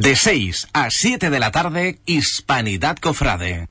De 6 a 7 de la tarde, Hispanidad Cofrade.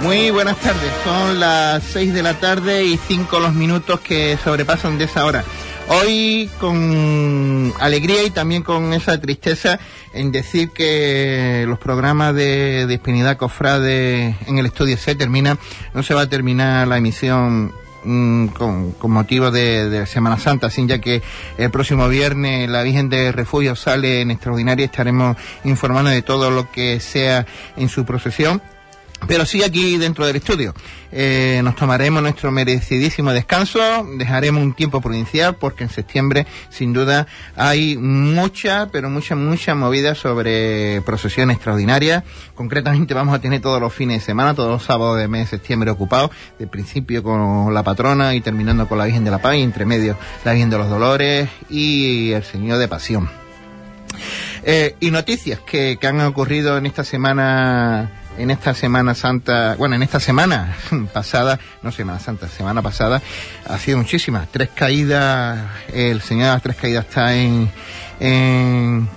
Muy buenas tardes, son las 6 de la tarde y 5 los minutos que sobrepasan de esa hora. Hoy con alegría y también con esa tristeza en decir que los programas de, de Espinidad Cofrade en el estudio se terminan, no se va a terminar la emisión mm, con, con, motivo de, Semana Santa, sin ya que el próximo viernes la Virgen de Refugio sale en extraordinaria, estaremos informando de todo lo que sea en su procesión pero sí aquí dentro del estudio. Eh, nos tomaremos nuestro merecidísimo descanso, dejaremos un tiempo prudencial porque en septiembre sin duda hay mucha, pero mucha, mucha movida sobre procesiones extraordinarias. Concretamente vamos a tener todos los fines de semana, todos los sábados de mes de septiembre ocupados, de principio con la patrona y terminando con la Virgen de la Paz y entre medio la Virgen de los Dolores y el Señor de Pasión. Eh, y noticias que han ocurrido en esta semana en esta Semana Santa, bueno, en esta semana pasada, no Semana Santa, semana pasada, ha sido muchísimas. Tres caídas, el Señor de las Tres Caídas está en, en,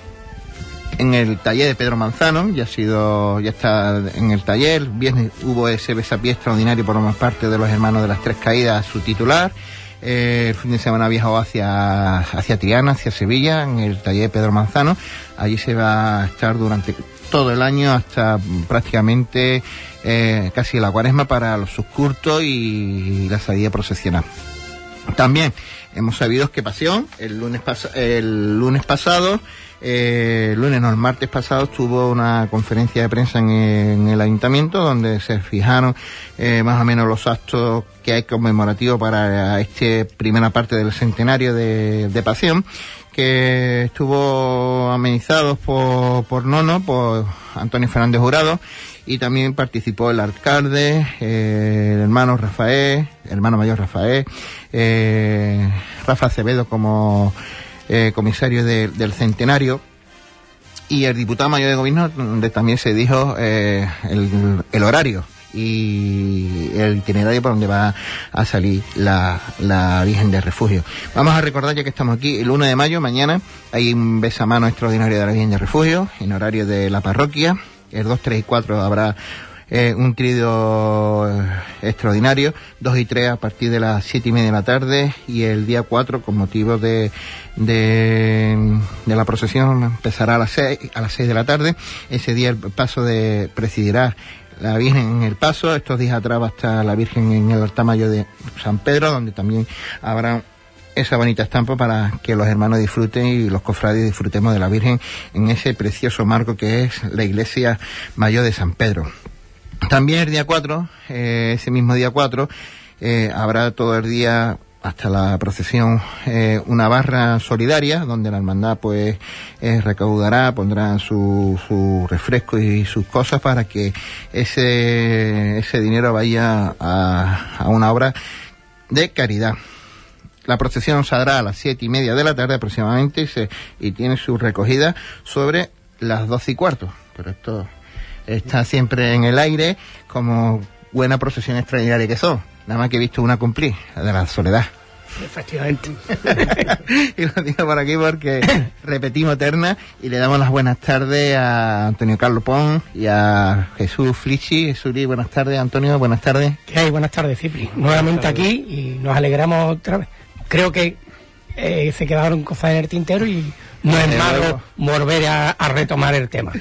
el taller de Pedro Manzano, ya ha sido, ya está en el taller. Viernes hubo ese besapié extraordinario por parte de los hermanos de las Tres Caídas, su titular. Eh, el fin de semana ha viajado hacia, hacia Triana, hacia Sevilla, en el taller de Pedro Manzano. Allí se va a estar durante todo el año hasta prácticamente eh, casi la cuaresma para los subcurtos y la salida procesional. También hemos sabido que Pasión, el lunes, pas el lunes pasado, eh, el lunes no, el martes pasado tuvo una conferencia de prensa en, en el ayuntamiento donde se fijaron eh, más o menos los actos que hay conmemorativos para esta primera parte del centenario de, de Pasión que estuvo amenizado por, por Nono, por Antonio Fernández Jurado, y también participó el alcalde, eh, el hermano Rafael, el hermano mayor Rafael, eh, Rafa Acevedo como eh, comisario de, del centenario, y el diputado mayor de gobierno, donde también se dijo eh, el horario y el itinerario por donde va a salir la, la Virgen de Refugio. Vamos a recordar, ya que estamos aquí, el 1 de mayo, mañana, hay un besamano extraordinario de la Virgen de Refugio, en horario de la parroquia. El 2, 3 y 4 habrá eh, un trío extraordinario, 2 y 3 a partir de las 7 y media de la tarde y el día 4 con motivo de, de, de la procesión empezará a las 6, a las 6 de la tarde. Ese día el paso de presidirá la Virgen en el Paso, estos días atrás va a estar la Virgen en el altar mayor de San Pedro, donde también habrá esa bonita estampa para que los hermanos disfruten y los cofrades disfrutemos de la Virgen en ese precioso marco que es la iglesia mayor de San Pedro. También el día 4, eh, ese mismo día 4, eh, habrá todo el día hasta la procesión eh, una barra solidaria donde la hermandad pues eh, recaudará, pondrá su, su refresco y sus cosas para que ese, ese dinero vaya a, a una obra de caridad. La procesión saldrá a las siete y media de la tarde aproximadamente y, se, y tiene su recogida sobre las doce y cuarto. Pero esto está siempre en el aire como buena procesión extraordinaria que son. Nada más que he visto una cumplir, la de la soledad. Efectivamente. y lo digo por aquí porque repetimos terna y le damos las buenas tardes a Antonio Carlos Pons y a Jesús Flichi. Suri, buenas tardes. Antonio, buenas tardes. ¿Qué hay? Buenas tardes, Cipri. Nuevamente tardes. aquí y nos alegramos otra vez. Creo que eh, se quedaron cosas en el tintero y no es malo volver a, a retomar el tema.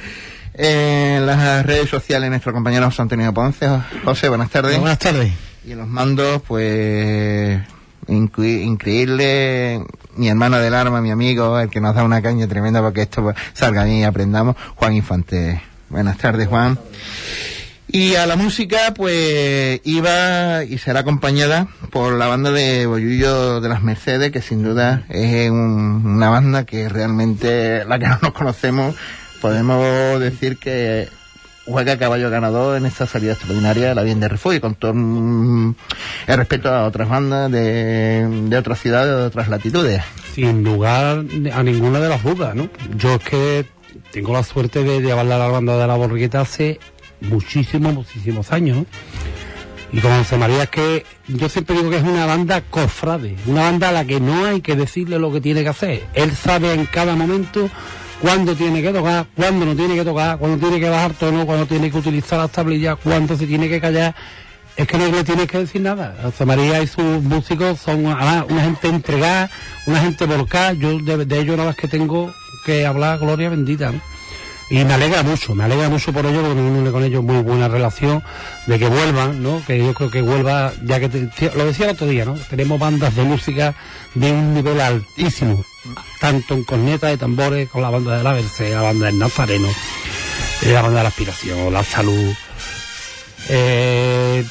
En las redes sociales, nuestro compañero José Antonio Ponce. José, buenas tardes. Buenas tardes. Y los mandos, pues, increíble, mi hermano del arma, mi amigo, el que nos da una caña tremenda para que esto salga bien y aprendamos, Juan Infante. Buenas tardes, Juan. Y a la música, pues, iba y será acompañada por la banda de Bollullo de las Mercedes, que sin duda es un, una banda que realmente, la que no nos conocemos, podemos decir que juega caballo ganador en esta salida extraordinaria de la Bien de Refugio, con todo mm, el respeto a otras bandas de, de otras ciudades, de otras latitudes. Sin lugar a ninguna de las dudas, ¿no? Yo es que tengo la suerte de llevarla a la banda de la borriqueta hace muchísimos, muchísimos años. Y con José María es que yo siempre digo que es una banda cofrade, una banda a la que no hay que decirle lo que tiene que hacer. Él sabe en cada momento cuándo tiene que tocar, cuándo no tiene que tocar, cuándo tiene que bajar tono, cuándo tiene que utilizar las tablillas, cuándo se tiene que callar. Es que no le tienes que decir nada. José María y sus músicos son además, una gente entregada, una gente volcada. Yo de, ellos nada más que tengo que hablar gloria bendita. Y me alegra mucho, me alegra mucho por ello, porque tengo con ellos muy buena relación, de que vuelvan, ¿no? Que yo creo que vuelva, ya que te- lo decía el otro día, ¿no? Tenemos bandas de música de un nivel altísimo, tanto en corneta de tambores, con la banda de la Verse, la banda del Nazareno, eh, la banda de la Aspiración, la Salud, eh,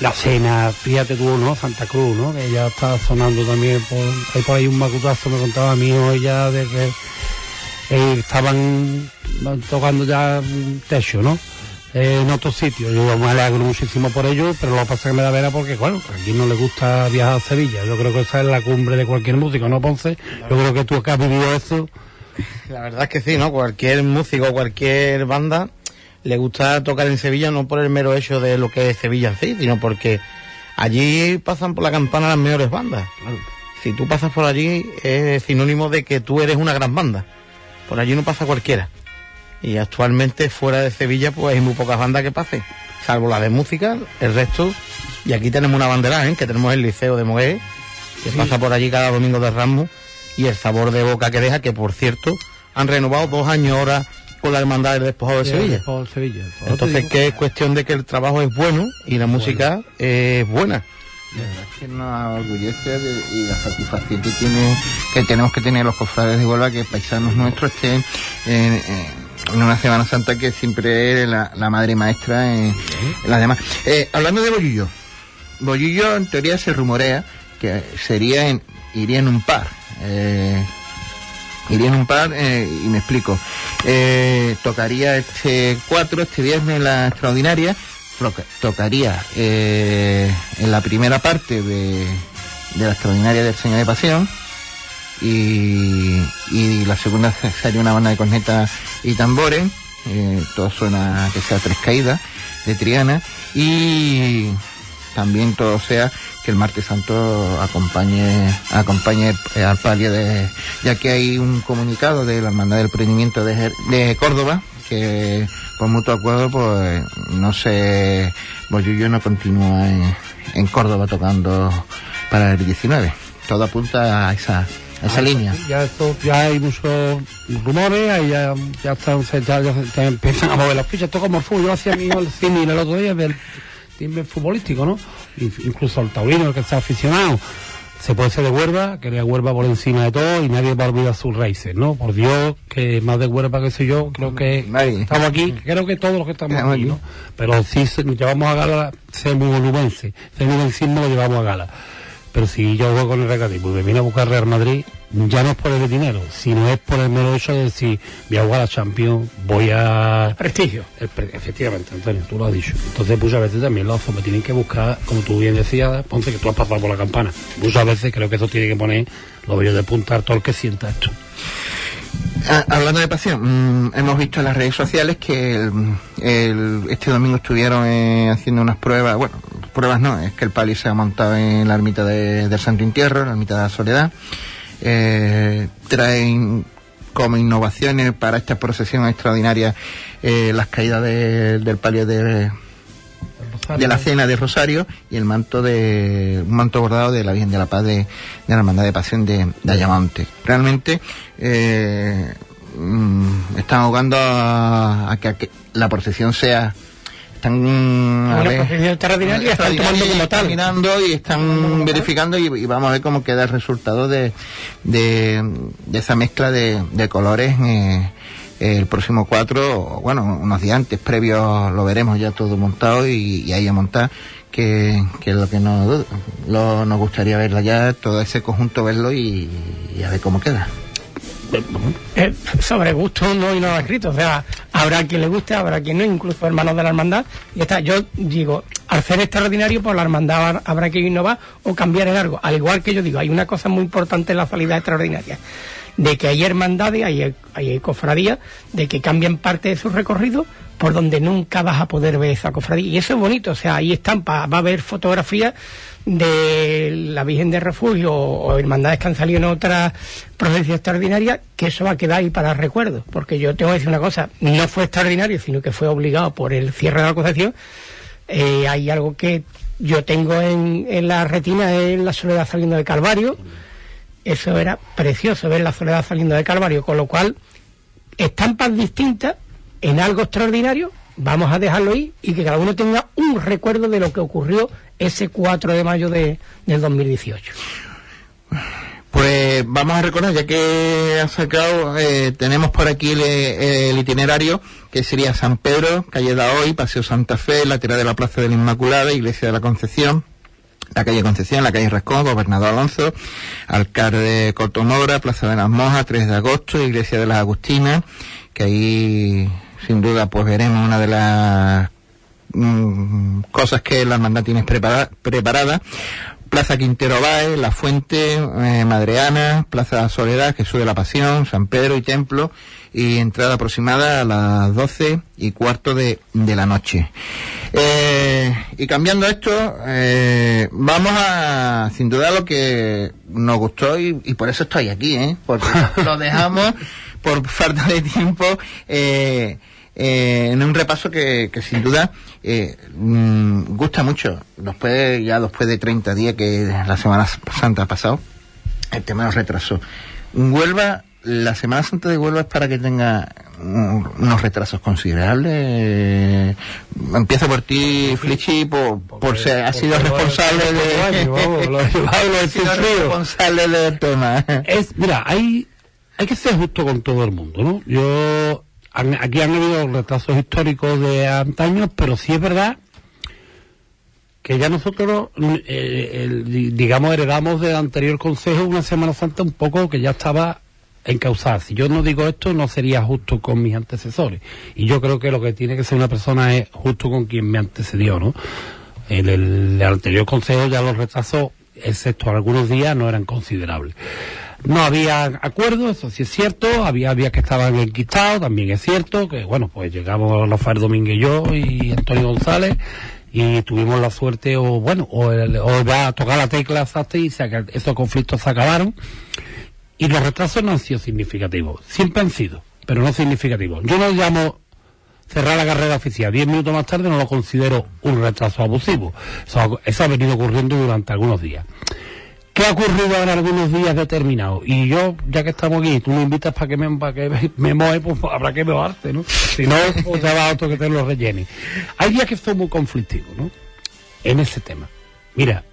la Cena, fíjate tú, ¿no? Santa Cruz, ¿no? Que ya está sonando también, por, hay por ahí un macutazo, me contaba mí hoy ya de que eh, estaban tocando ya techo, ¿no? Eh, en otros sitios. Yo me alegro muchísimo por ello, pero lo que pasa es que me da pena porque, bueno, aquí no le gusta viajar a Sevilla. Yo creo que esa es la cumbre de cualquier músico, ¿no, Ponce? Yo creo que tú que has vivido eso. La verdad es que sí, ¿no? Cualquier músico, cualquier banda le gusta tocar en Sevilla no por el mero hecho de lo que es Sevilla en sí, sino porque allí pasan por la campana las mejores bandas. Si tú pasas por allí es sinónimo de que tú eres una gran banda. Por allí no pasa cualquiera. Y actualmente fuera de Sevilla pues hay muy pocas bandas que pasen, salvo la de música, el resto. Y aquí tenemos una bandera, ¿eh? que tenemos el Liceo de Mogué, que pasa por allí cada domingo de Ramos y el sabor de boca que deja, que por cierto han renovado dos años ahora con la hermandad del despojado de Sevilla. Por Sevilla. Entonces que es cuestión de que el trabajo es bueno y la música es buena. La verdad es que nos orgullece de- y la satisfacción que tiene que tenemos que tener los cofrades de Huelva que paisanos nuestros estén en, en- en una Semana Santa que siempre es la, la madre maestra en, en las demás. Eh, hablando de Bollillo, Bollillo en teoría se rumorea que sería en, iría en un par. Eh, iría en un par eh, y me explico. Eh, tocaría este 4, este viernes la extraordinaria. Toca- tocaría eh, en la primera parte de, de la extraordinaria del Señor de Pasión. Y, y la segunda se- sería una banda de cornetas y tambores. Eh, todo suena que sea tres caídas de Triana. Y también todo sea que el martes santo acompañe acompañe eh, al palio de ya que hay un comunicado de la hermandad del prendimiento de, de Córdoba que por mutuo acuerdo pues no sé Bollullo no continúa en, en Córdoba tocando para el 19 todo apunta a esa esa línea Ya, esto, ya hay muchos rumores, ahí ya, ya, están, ya, ya empiezan a mover las fichas. Esto como el fútbol. Yo hacía mi hijo el cine el otro día del timbre futbolístico, ¿no? In- Incluso el taurino, el que está aficionado. Se puede ser de Huerva, que le Huerva por encima de todo y nadie va a olvidar sus raíces, ¿no? Por Dios, que más de Huerva que soy yo, creo que Nadie. estamos aquí, creo que todos los que estamos aquí, aquí. ¿no? Pero sí llevamos a gala, ser muy volumense, ser muy lo llevamos a gala. Pero si yo juego con el recreativo y me viene a buscar Real Madrid, ya no es por el dinero, sino es por el mero hecho de decir, voy a jugar a Champions, voy a... Prestigio. El pre- efectivamente, Antonio, tú lo has dicho. Entonces muchas veces también los me tienen que buscar, como tú bien decías, Ponce, que tú has pasado por la campana. Muchas veces creo que eso tiene que poner los vellos de punta todo el que sienta esto. Ah, hablando de pasión, mm, hemos visto en las redes sociales que el- el- este domingo estuvieron eh, haciendo unas pruebas, bueno, pruebas no, es que el pali se ha montado en la ermita de- del Santo Entierro, la ermita de la Soledad. Eh, traen como innovaciones para esta procesión extraordinaria eh, las caídas de- del palio de, de la cena de Rosario y el manto de un manto bordado de la Virgen de la Paz de, de la Hermandad de Pasión de, de Ayamonte. Realmente eh, mm, están ahogando a que la procesión sea están mm, a Una ver, procesión extraordinaria, están extraordinaria tomando y como están tal. mirando y están verificando y, y vamos a ver cómo queda el resultado de, de, de esa mezcla de, de colores eh, el próximo 4, o, bueno, unos días antes, previos lo veremos ya todo montado y, y ahí a montar, que, que es lo que nos, lo, nos gustaría verla ya, todo ese conjunto verlo y, y a ver cómo queda. Eh, sobre gusto no hay nada escrito. O sea, Habrá quien le guste, habrá quien no, incluso hermanos de la hermandad. Y está, yo digo, al ser extraordinario, pues la hermandad habrá que innovar o cambiar en algo. Al igual que yo digo, hay una cosa muy importante en la salida extraordinaria de que hay hermandades, hay, hay cofradías, de que cambian parte de su recorrido por donde nunca vas a poder ver esa cofradía. Y eso es bonito, o sea, ahí están, va a haber fotografías de la Virgen de Refugio o, hermandades que han salido en otras provincias extraordinarias, que eso va a quedar ahí para recuerdo. Porque yo tengo que decir una cosa, no fue extraordinario, sino que fue obligado por el cierre de la acusación. Eh, hay algo que yo tengo en, la retina, en la soledad saliendo del Calvario. Eso era precioso ver la soledad saliendo del Calvario, con lo cual estampas distintas en algo extraordinario, vamos a dejarlo ahí y que cada uno tenga un recuerdo de lo que ocurrió ese 4 de mayo de, del 2018. Pues vamos a recordar, ya que ha sacado, eh, tenemos por aquí el, itinerario, que sería San Pedro, calle Hoy, Paseo Santa Fe, la tira de la Plaza de la Inmaculada, Iglesia de la Concepción, la calle Concepción, la calle Rascón, Gobernador Alonso, Alcalde de Cortomora, Plaza de las Mojas, 3 de agosto, Iglesia de las Agustinas, que ahí sin duda pues veremos una de las mm, cosas que la hermandad tiene preparada, Plaza Quintero Bae, La Fuente, eh, Madreana, Plaza Soledad, Jesús de la Pasión, San Pedro y Templo, y entrada aproximada a las doce y cuarto de, la noche. Eh, y cambiando esto, eh, vamos a, sin duda, lo que nos gustó y, y por eso estoy aquí, ¿eh? porque lo dejamos por falta de tiempo. Eh, eh, en un repaso que, que sin duda eh, mm, gusta mucho. Después, ya después de 30 días que la Semana Santa ha pasado, el tema nos retrasó. Huelva, la Semana Santa de Huelva es para que tenga unos retrasos considerables. empiezo por ti, Flichi, por, por ser, ha sido responsable de, responsable del tema. Es, mira, hay, hay que ser justo con todo el mundo, ¿no? Yo aquí han habido retrasos históricos de antaños, pero sí es verdad que ya nosotros, eh, digamos, heredamos del anterior consejo una Semana Santa un poco que ya estaba encausada. Si yo no digo esto, no sería justo con mis antecesores. Y yo creo que lo que tiene que ser una persona es justo con quien me antecedió, ¿no? En el, el anterior consejo ya los retrasos, excepto algunos días, no eran considerables. No había acuerdo, eso sí es cierto, había había que estaban enquistados, también es cierto, que bueno, pues llegamos Rafael Domínguez y yo y Antonio González y tuvimos la suerte o bueno, o, o ya tocar la tecla exacta y esos conflictos se acabaron y los retrasos no han sido significativos, siempre han sido, pero no significativos. Yo no llamo cerrar la carrera oficial diez minutos más tarde, no lo considero un retraso abusivo. eso ha venido ocurriendo durante algunos días. ¿Qué ha ocurrido en algunos días determinados? Y yo, ya que estamos aquí, tú me invitas para que me, para que me, moje, pues habrá que mojarte, ¿no? Si no, pues te va otro que te lo rellene. Hay días que son muy conflictivos, ¿no? En ese tema. Mira,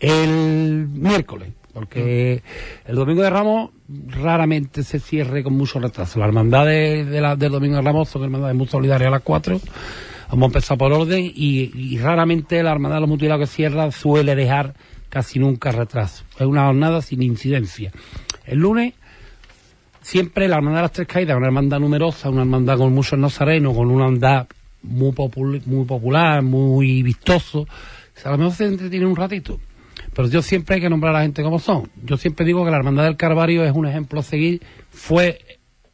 el miércoles, porque el domingo de Ramos raramente se cierre con mucho retraso. La hermandad de, la, del domingo de Ramos son hermandades muy solidarias a las cuatro. Vamos a empezar por orden y, y raramente la hermandad de los mutilados que cierra suele dejar casi nunca retraso. Es una jornada sin incidencia. El lunes, siempre la hermandad de las tres caídas, una hermandad numerosa, una hermandad con muchos nazarenos, con una hermandad muy, muy popular, muy vistoso. a lo mejor se entretiene un ratito. Pero yo siempre hay que nombrar a la gente como son. Yo siempre digo que la Hermandad del Carvario es un ejemplo a seguir. Fue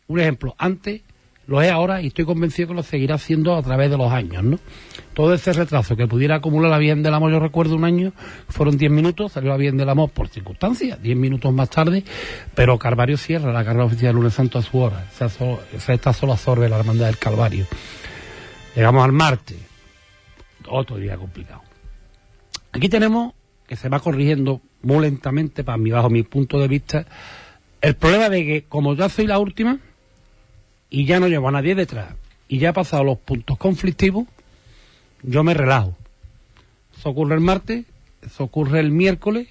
un ejemplo antes, lo es ahora y estoy convencido que lo seguirá haciendo a través de los años, ¿no? todo ese retraso que pudiera acumular la Bien del Amor, yo recuerdo un año, fueron 10 minutos, salió la Bien del Amor por circunstancias, 10 minutos más tarde, pero Calvario cierra la carrera oficial lunes santo a su hora, o sea, esta solo absorbe la hermandad del Calvario. Llegamos al martes, otro día complicado. Aquí tenemos que se va corrigiendo muy lentamente, para mí, bajo mi punto de vista, el problema de que como yo soy la última y ya no llevo a nadie detrás y ya he pasado los puntos conflictivos, yo me relajo. Eso ocurre el martes, eso ocurre el miércoles,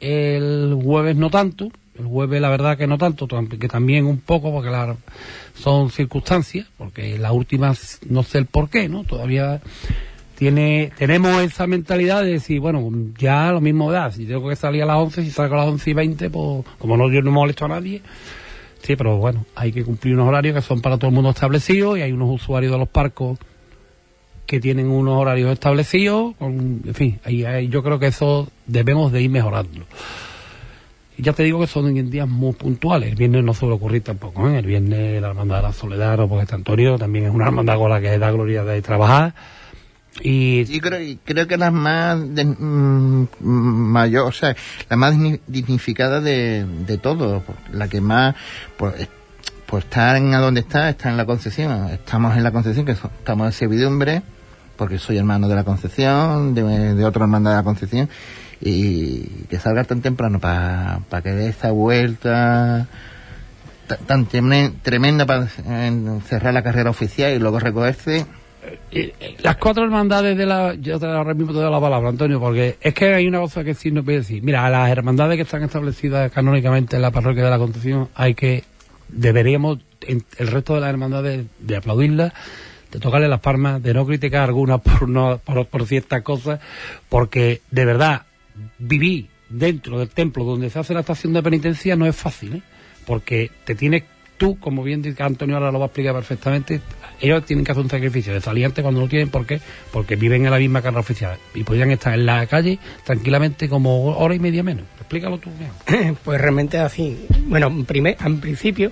el jueves no tanto, el jueves la verdad que no tanto, que también un poco porque son circunstancias, porque la última no sé el por qué, ¿no? Todavía tiene tenemos esa mentalidad de decir, bueno, ya lo mismo da, si tengo que salir a las 11, si salgo a las 11 y 20, pues como no yo no molesto a nadie, Sí, pero bueno, hay que cumplir unos horarios que son para todo el mundo establecidos y hay unos usuarios de los parcos que tienen unos horarios establecidos. Con, en fin, ahí, ahí yo creo que eso debemos de ir mejorando. Ya te digo que son en días muy puntuales. El viernes no suele ocurrir tampoco. ¿eh? El viernes la hermandad de la Soledad o porque Antonio también es una hermandad con la que da gloria de trabajar. Y Yo creo, creo que las más de- mm, mayor, o sea, la más digni- dignificada de, de todo, la que más, pues, eh, pues está en a donde está, está en la Concepción. Estamos en la Concepción, que estamos en servidumbre, porque soy hermano de la Concepción, de, otra hermandad de la Concepción, y que salga tan temprano para que dé esta vuelta ta- tan tremenda para cerrar la carrera oficial y luego recogerse. Eh, las cuatro hermandades de la. Yo te ahora mismo te doy la palabra, Antonio, porque es que hay una cosa que sí no puede decir. Mira, a las hermandades que están establecidas canónicamente en la parroquia de la Concepción, hay que. Deberíamos, el resto de las hermandades, de aplaudirlas, de tocarle las palmas, de no criticar algunas por, no, por, por ciertas cosas, porque de verdad, vivir dentro del templo donde se hace la estación de penitencia no es fácil, ¿eh? porque te tienes tú, como bien dice Antonio ahora lo va a explicar perfectamente, ellos tienen que hacer un sacrificio de salir antes cuando no tienen por qué, porque viven en la misma carrera oficial y podrían estar en la calle tranquilamente como hora y media menos. Explícalo tú. Pues realmente así. Bueno, en, primer, en principio,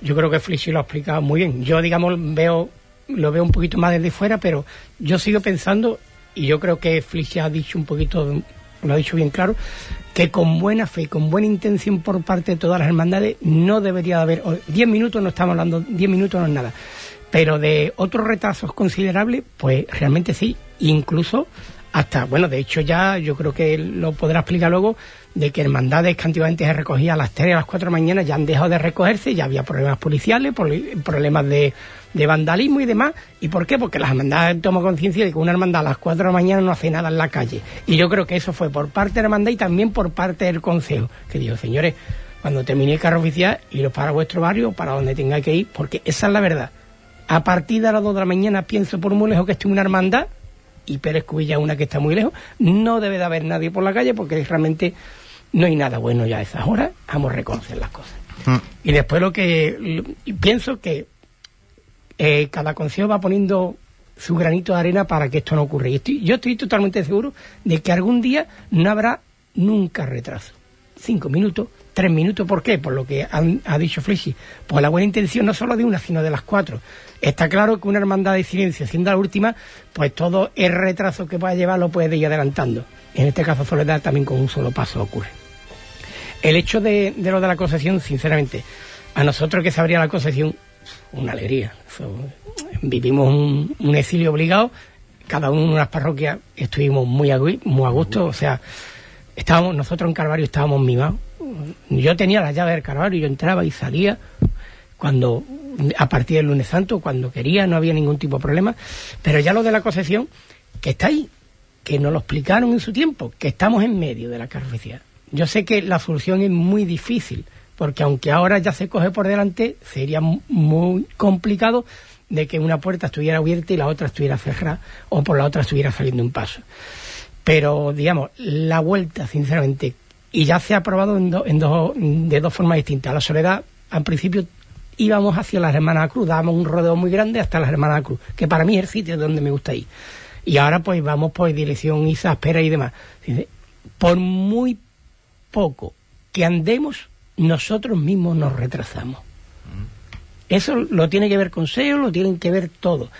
yo creo que Flishy lo ha explicado muy bien. Yo, digamos, veo lo veo un poquito más desde fuera, pero yo sigo pensando, y yo creo que Flishy ha dicho un poquito, lo ha dicho bien claro, que con buena fe, con buena intención por parte de todas las hermandades, no debería de haber, 10 minutos no estamos hablando, 10 minutos no es nada, pero de otros retrasos considerables, pues realmente sí, incluso hasta, bueno, de hecho ya yo creo que lo podrá explicar luego, de que hermandades que antiguamente se recogía a las 3 a las 4 de la mañana ya han dejado de recogerse, ya había problemas policiales, poli- problemas de, de vandalismo y demás. ¿Y por qué? Porque las hermandades toman conciencia de que una hermandad a las 4 de la mañana no hace nada en la calle. Y yo creo que eso fue por parte de la hermandad y también por parte del consejo, que dijo, señores, cuando termine el carro oficial, iros para vuestro barrio, para donde tengáis que ir, porque esa es la verdad. A partir de las 2 de la mañana pienso por muy lejos que esté una hermandad, y Pérez Cubilla una que está muy lejos, no debe de haber nadie por la calle porque realmente no hay nada bueno ya a esas horas, vamos a reconocer las cosas. Mm. Y después lo que pienso que eh, cada consejo va poniendo su granito de arena para que esto no ocurra. Y estoy, yo estoy totalmente seguro de que algún día no habrá nunca retraso. Cinco minutos, tres minutos, ¿por qué? Por lo que han- ha dicho Flishy. Por la buena intención no solo de una, sino de las cuatro. Está claro que una hermandad de silencio, siendo la última, pues todo el retraso que pueda llevar lo puede ir adelantando. En este caso, Soledad también con un solo paso ocurre. El hecho de, lo de la concesión, sinceramente, a nosotros que se abría la concesión, una alegría. Vivimos un, exilio obligado, cada uno en unas parroquias estuvimos muy a, muy a gusto, o sea, estábamos, nosotros en Calvario estábamos mimados. Yo tenía la llave del Calvario, yo entraba y salía cuando a partir del lunes santo, cuando quería, no había ningún tipo de problema. Pero ya lo de la concesión, que está ahí, que nos lo explicaron en su tiempo, que estamos en medio de la oficial. Yo sé que la solución es muy difícil, porque aunque ahora ya se coge por delante, sería mu- muy complicado de que una puerta estuviera abierta y la otra estuviera cerrada, o por la otra estuviera saliendo un paso. Pero, digamos, la vuelta, sinceramente, y ya se ha aprobado en, do- en dos- de dos formas distintas. La soledad, al principio, íbamos hacia las Hermanas Cruz, dábamos un rodeo muy grande hasta las Hermanas Cruz, que para mí es el sitio donde me gusta ir. Y ahora, pues, vamos por dirección Isa, Espera y demás. Por muy poco que andemos, nosotros mismos nos retrasamos. Eso lo tiene que ver Consejo, lo tienen que ver todo.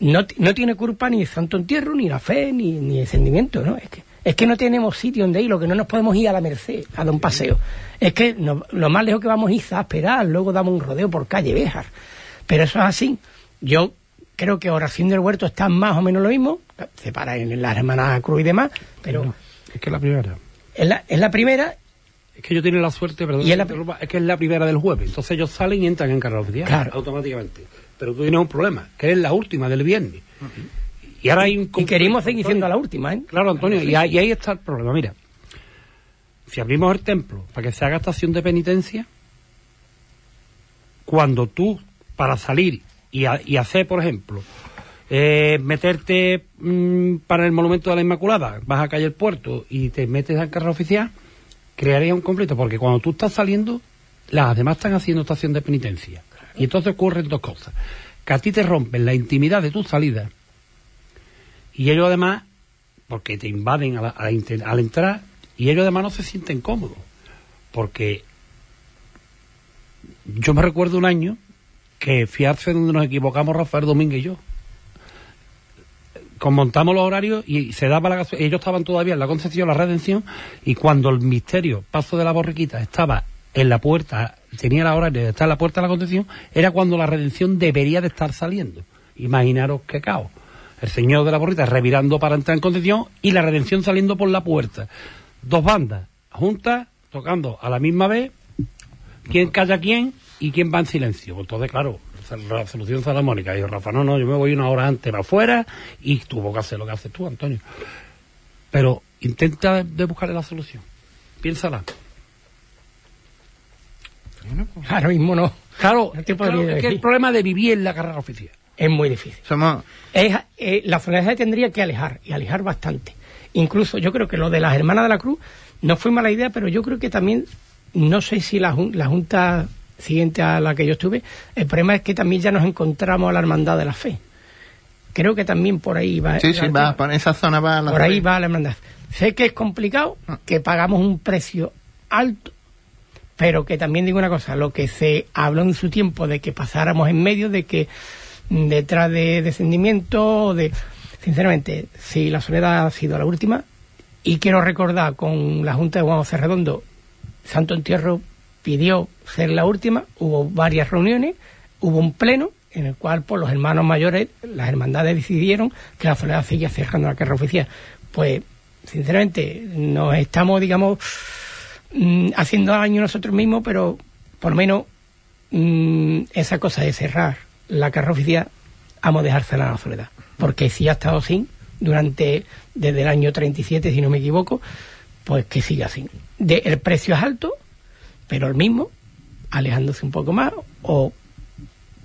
No, no tiene culpa ni el Santo Entierro, ni la fe, ni, ni el sentimiento, ¿no? Es que, es que no tenemos sitio donde ir, lo que no nos podemos ir a la merced, a dar un paseo. Es que no- lo más lejos que vamos es a esperar, luego damos un rodeo por calle Béjar. Pero eso es así. Yo creo que Oración del Huerto está más o menos lo mismo, se para en las hermanas Cruz y demás, pero Es que es la primera. es la, es la primera Es que ellos tienen la suerte, perdón, Y es la- es que es la primera del jueves. Entonces ellos salen y entran en carrera oficial. Claro. Automáticamente. Pero tú tienes un problema, que es la última del viernes. Y ahora hay un y queríamos seguir siendo la última, ¿eh? Claro, Antonio, y ahí, y ahí está el problema. Mira, si abrimos el templo para que se haga estación de penitencia, cuando tú, para salir y, a- y hacer, por ejemplo, eh, meterte mm, para el monumento de la Inmaculada, vas a calle el puerto y te metes al carro oficial, crearía un conflicto, porque cuando tú estás saliendo, las demás están haciendo estación de penitencia. Y entonces ocurren dos cosas. Que a ti te rompen la intimidad de tu salida y ellos además, porque te invaden al entrar, y ellos además no se sienten cómodos. Porque yo me recuerdo un año que fiarse donde nos equivocamos Rafael Domínguez y yo. Montamos los horarios y se daba la ellos estaban todavía en la Concepción, la Redención, y cuando el misterio, paso de la borriquita, estaba en la puerta, tenía la hora de estar en la puerta de la Concepción, era cuando la Redención debería de estar saliendo. Imaginaros qué caos. El señor de la borrita revirando para entrar en Concepción y la Redención saliendo por la puerta. Dos bandas juntas, tocando a la misma vez, quién calla a quién y quién va en silencio. Pues Entonces, claro, la solución salomónica. Y yo, Rafa, no, no, yo me voy una hora antes para afuera y tuvo que hacer lo que haces tú, Antonio. Pero intenta de, buscarle la solución. Piénsala. Ahora mismo no. Claro, No claro, es que el problema de vivir en la carrera oficial. Es muy difícil. Somos, Es, eh, la soledad se tendría que alejar, y alejar bastante. Incluso yo creo que lo de las hermanas de la cruz no fue mala idea, pero yo creo que también, no sé si la, la junta siguiente a la que yo estuve, el problema es que también ya nos encontramos a la hermandad de la fe. Creo que también por ahí va. sí, sí, va, por esa zona va la Por ahí va la hermandad. Sé que es complicado, Ah. que pagamos un precio alto, pero que también digo una cosa, lo que se habló en su tiempo de que pasáramos en medio, de que detrás de descendimiento, de sinceramente, si la soledad ha sido la última, y quiero recordar con la Junta de Juan José Redondo, Santo Entierro pidió ser la última, hubo varias reuniones, hubo un pleno en el cual por los hermanos mayores, las hermandades decidieron que la soledad seguía cerrando la carrera oficial. Pues, sinceramente, nos estamos, digamos, mm, haciendo daño nosotros mismos, pero por lo menos mm, esa cosa de cerrar la carrera oficial, vamos a la soledad. Porque si ha estado sin durante, desde el año 37, si no me equivoco, pues que siga. De, el precio es alto, pero el mismo, alejándose un poco más, o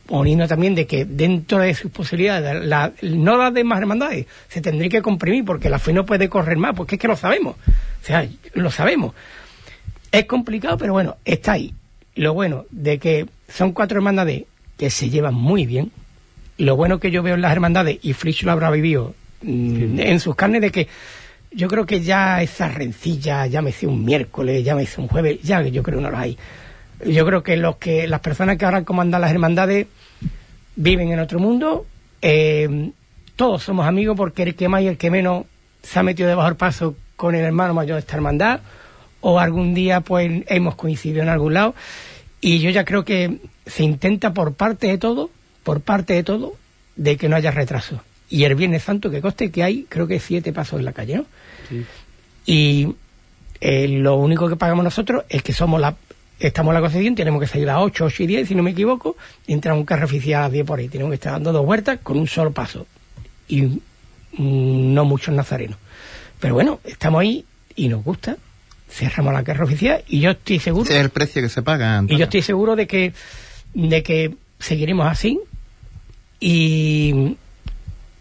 poniendo también de que dentro de sus posibilidades, la, no las demás hermandades, se tendría que comprimir porque la fe no puede correr más, porque es que lo sabemos. O sea, lo sabemos. Es complicado, pero bueno, está ahí. Lo bueno de que son cuatro hermandades que se llevan muy bien. Lo bueno que yo veo en las hermandades, y Frisch lo habrá vivido mm, en sus carnes, de que yo creo que ya esa rencilla, llámese un miércoles, llámese un jueves, ya yo creo que no los hay. Yo creo que los que las personas que ahora comandan las hermandades viven en otro mundo. eh, todos somos amigos porque el que más y el que menos se ha metido debajo del paso con el hermano mayor de esta hermandad o algún día pues hemos coincidido en algún lado y yo ya creo que se intenta por parte de todo, por parte de todo, de que no haya retraso. Y el Viernes Santo que coste que hay, creo que siete pasos en la calle, ¿no? Y eh, lo único que pagamos nosotros es que somos la estamos en la Concepción, tenemos que salir a las 8, 8 y 10, si no me equivoco, y entra un carro oficial a las 10 por ahí. Tenemos que estar dando dos vueltas con un solo paso. Y mm, no muchos nazarenos. Pero bueno, estamos ahí y nos gusta. Cerramos la carrera oficial y yo estoy seguro. ese es el precio que se paga. Y yo estoy seguro de que, de que seguiremos así. Y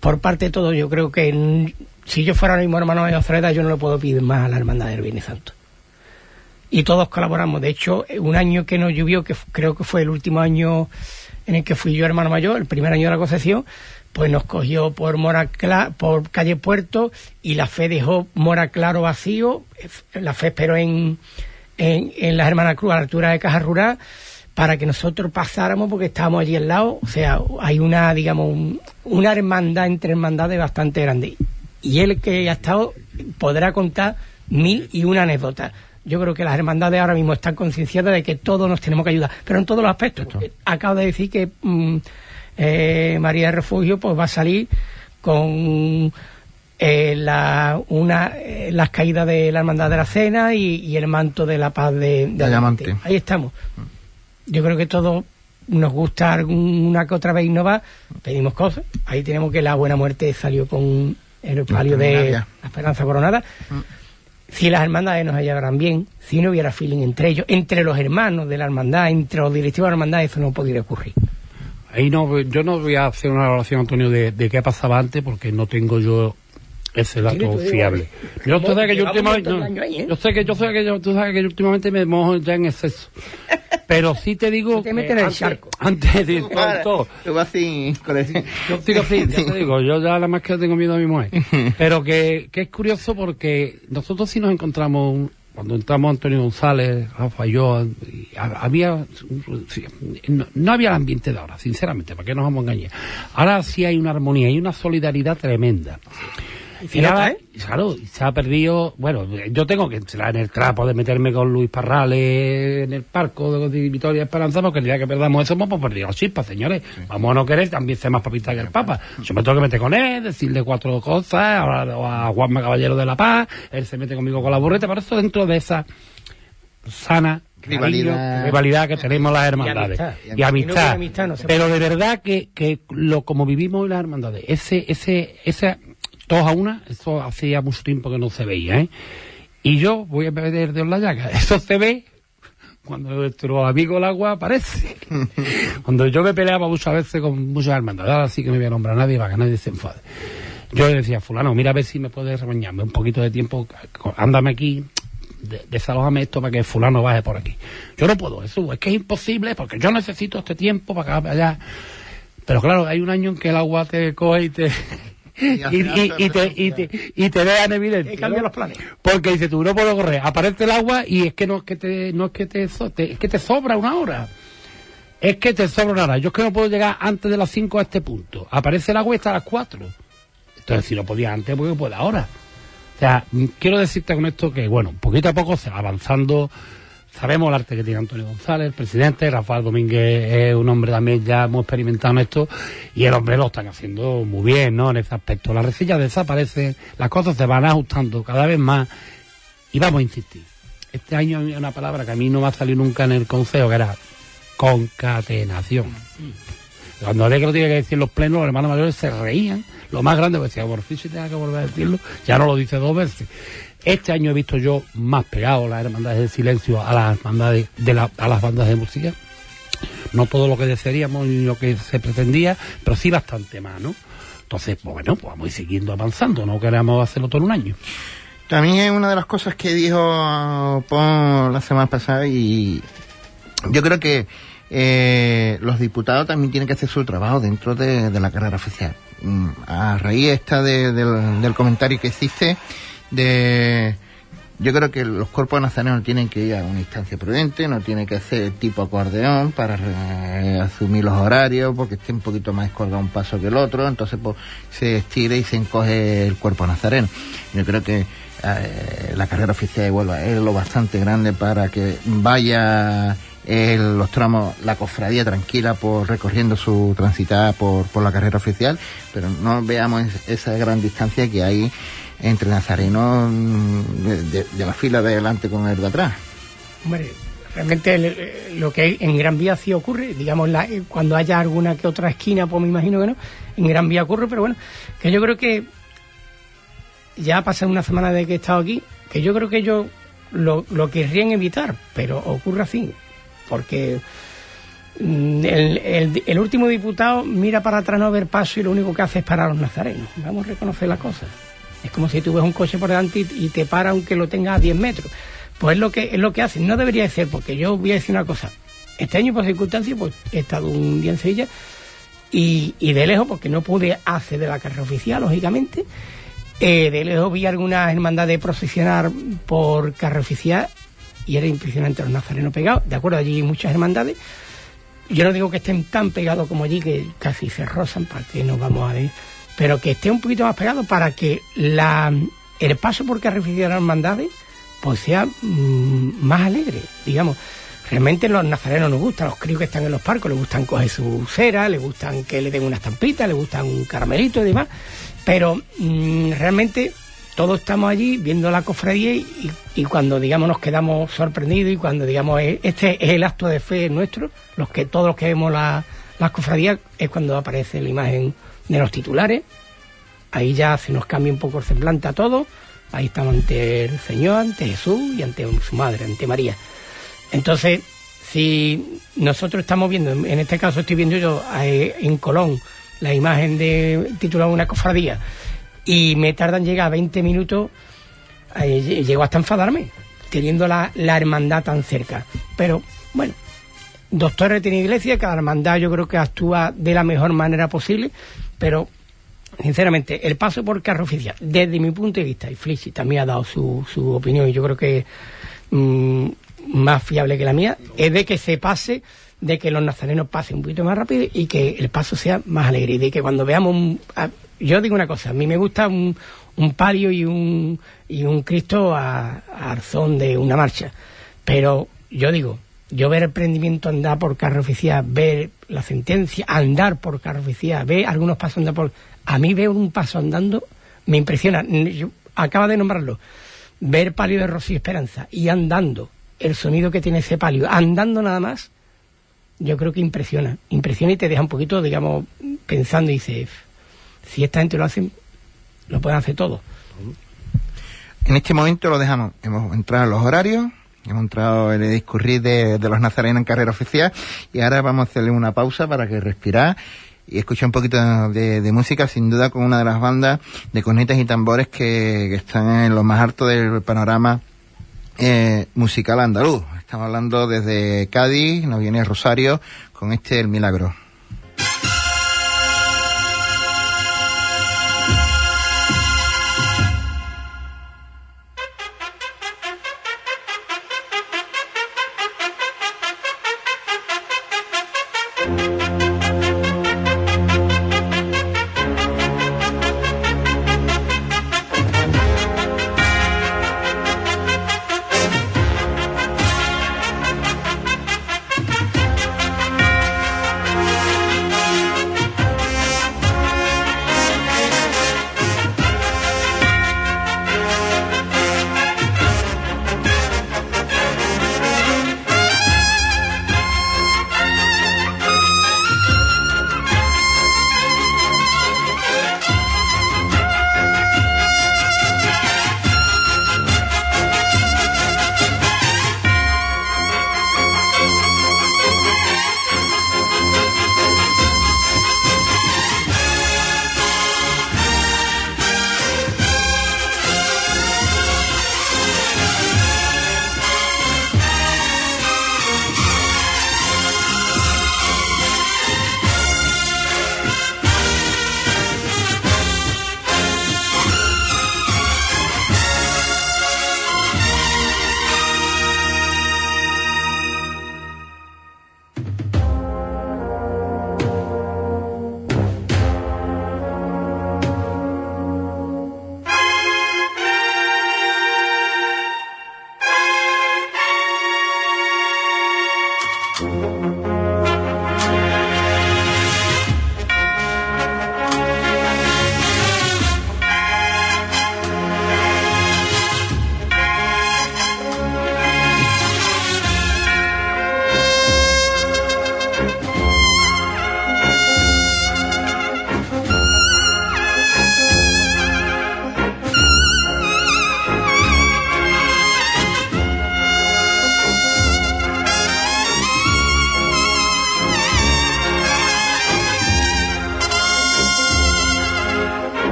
por parte de todo, yo creo que si yo fuera ahora mismo hermano de Azoreda, yo no le puedo pedir más a la hermandad del Viernes Santo. Y todos colaboramos. De hecho, un año que no llovió, que creo que fue el último año en el que fui yo hermano mayor, el primer año de la Concepción, pues nos cogió por Mora por calle Puerto y la fe dejó Mora Claro vacío. La fe esperó en, en, en las Hermanas Cruz a de Caja Rural para que nosotros pasáramos porque estábamos allí al lado. O sea, hay una, digamos, un- una hermandad entre hermandades bastante grande. Y él que ha estado podrá contar mil y una anécdotas. Yo creo que las hermandades ahora mismo están concienciadas de que todos nos tenemos que ayudar, pero en todos los aspectos. Acabo de decir que mm, eh, María de Refugio pues va a salir con eh, la, una, eh, las caídas de la Hermandad de la Cena y, y el manto de la paz de, de. Ahí estamos. Yo creo que todos nos gusta alguna que otra vez innovar, pedimos cosas. Ahí tenemos que la buena muerte salió con el palio de la Esperanza Coronada. Si las hermandades nos llevaran bien, si no hubiera feeling entre ellos, entre los hermanos de la hermandad, entre los directivos de la hermandad, eso no podría ocurrir. Ahí no, yo no voy a hacer una evaluación, Antonio, de, de qué pasaba antes, porque no tengo yo ese dato fiable. igual. Yo Como sé que yo últimamente, ¿eh? yo sé que yo sé que yo, tú sabes que yo últimamente me mojo ya en exceso. Pero sí te digo. Tú te metes en el antes- charco. Antes de todo, Tú con el- Yo estoy así, ya te digo, yo ya la más que tengo miedo a mi mujer. Pero que, que es curioso porque nosotros sí nos encontramos, un- cuando entramos Antonio González, Rafa y yo, había, sí, no, no había el ambiente de ahora, sinceramente, ¿para qué nos vamos a engañar? Ahora sí hay una armonía, hay una solidaridad tremenda. Y nada, ¿eh? claro, se ha perdido, bueno, yo tengo que entrar en el trapo de meterme con Luis Parrales en el parco de, Vitoria Esperanza, porque el día que perdamos eso, hemos perdido la chispa, señores. Vamos a no querer también ser más papita que el Papa. Yo me tengo que meter con él, decirle cuatro cosas, hablar a Juanma Caballero de la Paz, él se mete conmigo con la burreta, por eso dentro de esa sana Rivalidad. cariño, rivalidad que tenemos las hermandades amistad. y amistad, Y no tiene amistad, no se pero de verdad que, que lo como vivimos las hermandades ese ese ese todos a una eso hacía mucho tiempo que no se veía ¿eh? y yo voy a meter de la llaga eso se ve cuando nuestro amigo el agua aparece cuando yo me peleaba muchas veces con muchas hermandades ahora sí que no voy a nombrar a nadie para que nadie se enfade yo le decía fulano mira a ver si me puedes rebañarme un poquito de tiempo ándame aquí de- desalójame esto para que fulano baje por aquí. Yo no puedo, eso es que es imposible porque yo necesito este tiempo para acá, para allá. Pero claro, hay un año en que el agua te coge y te... Y, te y te, y, te, y te dejan evidente. Y cambia ¿no? los planes. Porque dice tú, no puedo correr. Aparece el agua y es que no es que te, no es que te, so- te- es que te sobra una hora. Es que te sobra una hora. Yo es que no puedo llegar antes de las 5 a este punto. Aparece el agua y está a las 4. Entonces, si no podía antes, ¿por qué puede ahora? O sea, quiero decirte con esto que, bueno, poquito a poco se va avanzando. Sabemos el arte que tiene Antonio González, el presidente. Rafael Domínguez es un hombre también ya muy experimentado en esto. Y el hombre lo están haciendo muy bien, ¿no? En ese aspecto. Las resillas desaparecen, las cosas se van ajustando cada vez más. Y vamos a insistir. Este año hay una palabra que a mí no va a salir nunca en el consejo, que era concatenación. Cuando había que lo tenía que decir los plenos, los hermanos mayores se reían. Lo más grande, decía, por fin si tenga que volver a decirlo, ya no lo dice dos veces. Este año he visto yo más pegado las hermandades del silencio a las hermandades de la- a las bandas de música. No todo lo que desearíamos ni lo que se pretendía, pero sí bastante más, ¿no? Entonces, pues bueno, pues vamos a ir siguiendo avanzando, no queremos hacerlo todo en un año. También es una de las cosas que dijo Pon la semana pasada y yo creo que eh, los diputados también tienen que hacer su trabajo dentro de, la carrera oficial. Mm, A raíz esta de- del, del comentario que hiciste, de yo creo que los cuerpos nazarenos tienen que ir a una instancia prudente, no tienen que hacer tipo acordeón para asumir los horarios, porque esté un poquito más colgado un paso que el otro, entonces pues, se estira y se encoge el cuerpo nazareno. Yo creo que eh, la carrera oficial de Huelva es lo bastante grande para que vaya los tramos, la cofradía tranquila por recorriendo su transitada por, por la carrera oficial, pero no veamos es- esa gran distancia que hay entre nazarenos mm, de, de- la fila de delante con el de atrás. Hombre, realmente lo que en Gran Vía sí ocurre, digamos, la- eh, cuando haya alguna que otra esquina, pues me imagino que no, en Gran Vía ocurre, pero bueno, que yo creo que ya ha pasado una semana de que he estado aquí, que yo creo que ellos lo, lo querrían evitar, pero ocurre así, porque mm, el, el- el último diputado mira para atrás no ver paso y lo único que hace es parar a los nazarenos. Vamos a reconocer la cosa. Es como si tú ves un coche por delante y, te para aunque lo tenga a 10 metros. Pues es lo que es lo que hacen. No debería de ser, porque yo voy a decir una cosa. Este año, por circunstancias, pues he estado un día en Sevilla y, y de lejos, porque no pude acceder a la carrera oficial, lógicamente. eh, de lejos vi algunas hermandades procesionar por carrera oficial y era impresionante los nazarenos pegados. De acuerdo, allí hay muchas hermandades. Yo no digo que estén tan pegados como allí, que casi se rozan, para que nos vamos a ver, pero que esté un poquito más pegado para que la, el paso por carrera oficial de las hermandades pues sea mm, más alegre, digamos. Realmente los nazarenos nos gustan, los críos que están en los parcos les gustan coger su cera, les gustan que le den una estampita, les gustan un caramelito y demás, pero mm, realmente todos estamos allí viendo la cofradía y, y cuando digamos nos quedamos sorprendidos y cuando digamos eh, este es el acto de fe nuestro, los que todos los que vemos la- las cofradías es cuando aparece la imagen de los titulares, ahí ya se nos cambia un poco el semblante a todos, ahí estamos ante el Señor, ante Jesús y ante su madre, ante María. Entonces, si nosotros estamos viendo, en este caso estoy viendo yo eh, en Colón la imagen de titulada Una cofradía y me tardan llegar 20 minutos, eh, lle- llego hasta enfadarme, teniendo la, la hermandad tan cerca. Pero bueno, doctores tiene iglesia, cada hermandad yo creo que actúa de la mejor manera posible, pero sinceramente, el paso por carro oficial, desde mi punto de vista, y Flixi también ha dado su, su opinión, y yo creo que mm, más fiable que la mía, es de que se pase, de que los nazarenos pasen un poquito más rápido y que el paso sea más alegre. Y de que cuando veamos, un- yo digo una cosa, a mí me gusta un, un palio y un, y un Cristo a, a arzón de una marcha, pero yo digo, yo ver el prendimiento andar por carro oficial, ver la sentencia, andar por carro oficial, ver algunos pasos andar por... A mí ver un paso andando me impresiona. Yo- acaba de nombrarlo. Ver palio de Rocío Esperanza y andando, el sonido que tiene ese palio, andando nada más, yo creo que impresiona. Impresiona y te deja un poquito, digamos, pensando y dices, si esta gente lo hacen, lo pueden hacer todo. En este momento lo dejamos. Hemos entrado en los horarios, hemos entrado en el discurrir de, los nazarenos en carrera oficial y ahora vamos a hacerle una pausa para que respirar y escuchar un poquito de, música, sin duda con una de las bandas de cornetas y tambores que, que están en lo más alto del panorama eh, musical andaluz. Estamos hablando desde Cádiz, nos viene Rosario con este El Milagro.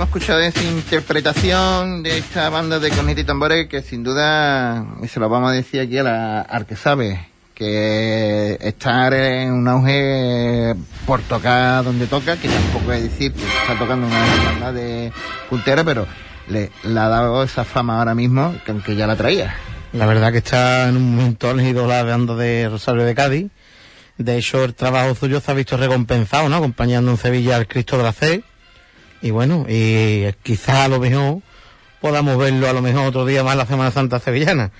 Hemos escuchado esa interpretación de esta banda de corneta y tambores que sin duda, y se lo vamos a decir aquí a la, al que sabe, que estar en un auge por tocar donde toca, que tampoco es decir que está tocando una banda de puntera, pero le, le ha dado esa fama ahora mismo, que aunque ya la traía. La verdad que está en un momento elegido la banda de Rosario de Cádiz. De hecho, el trabajo suyo se ha visto recompensado, ¿no? Acompañando en Sevilla al Cristo de la Fe. Y bueno, y quizás a lo mejor podamos verlo a lo mejor otro día más la Semana Santa Sevillana.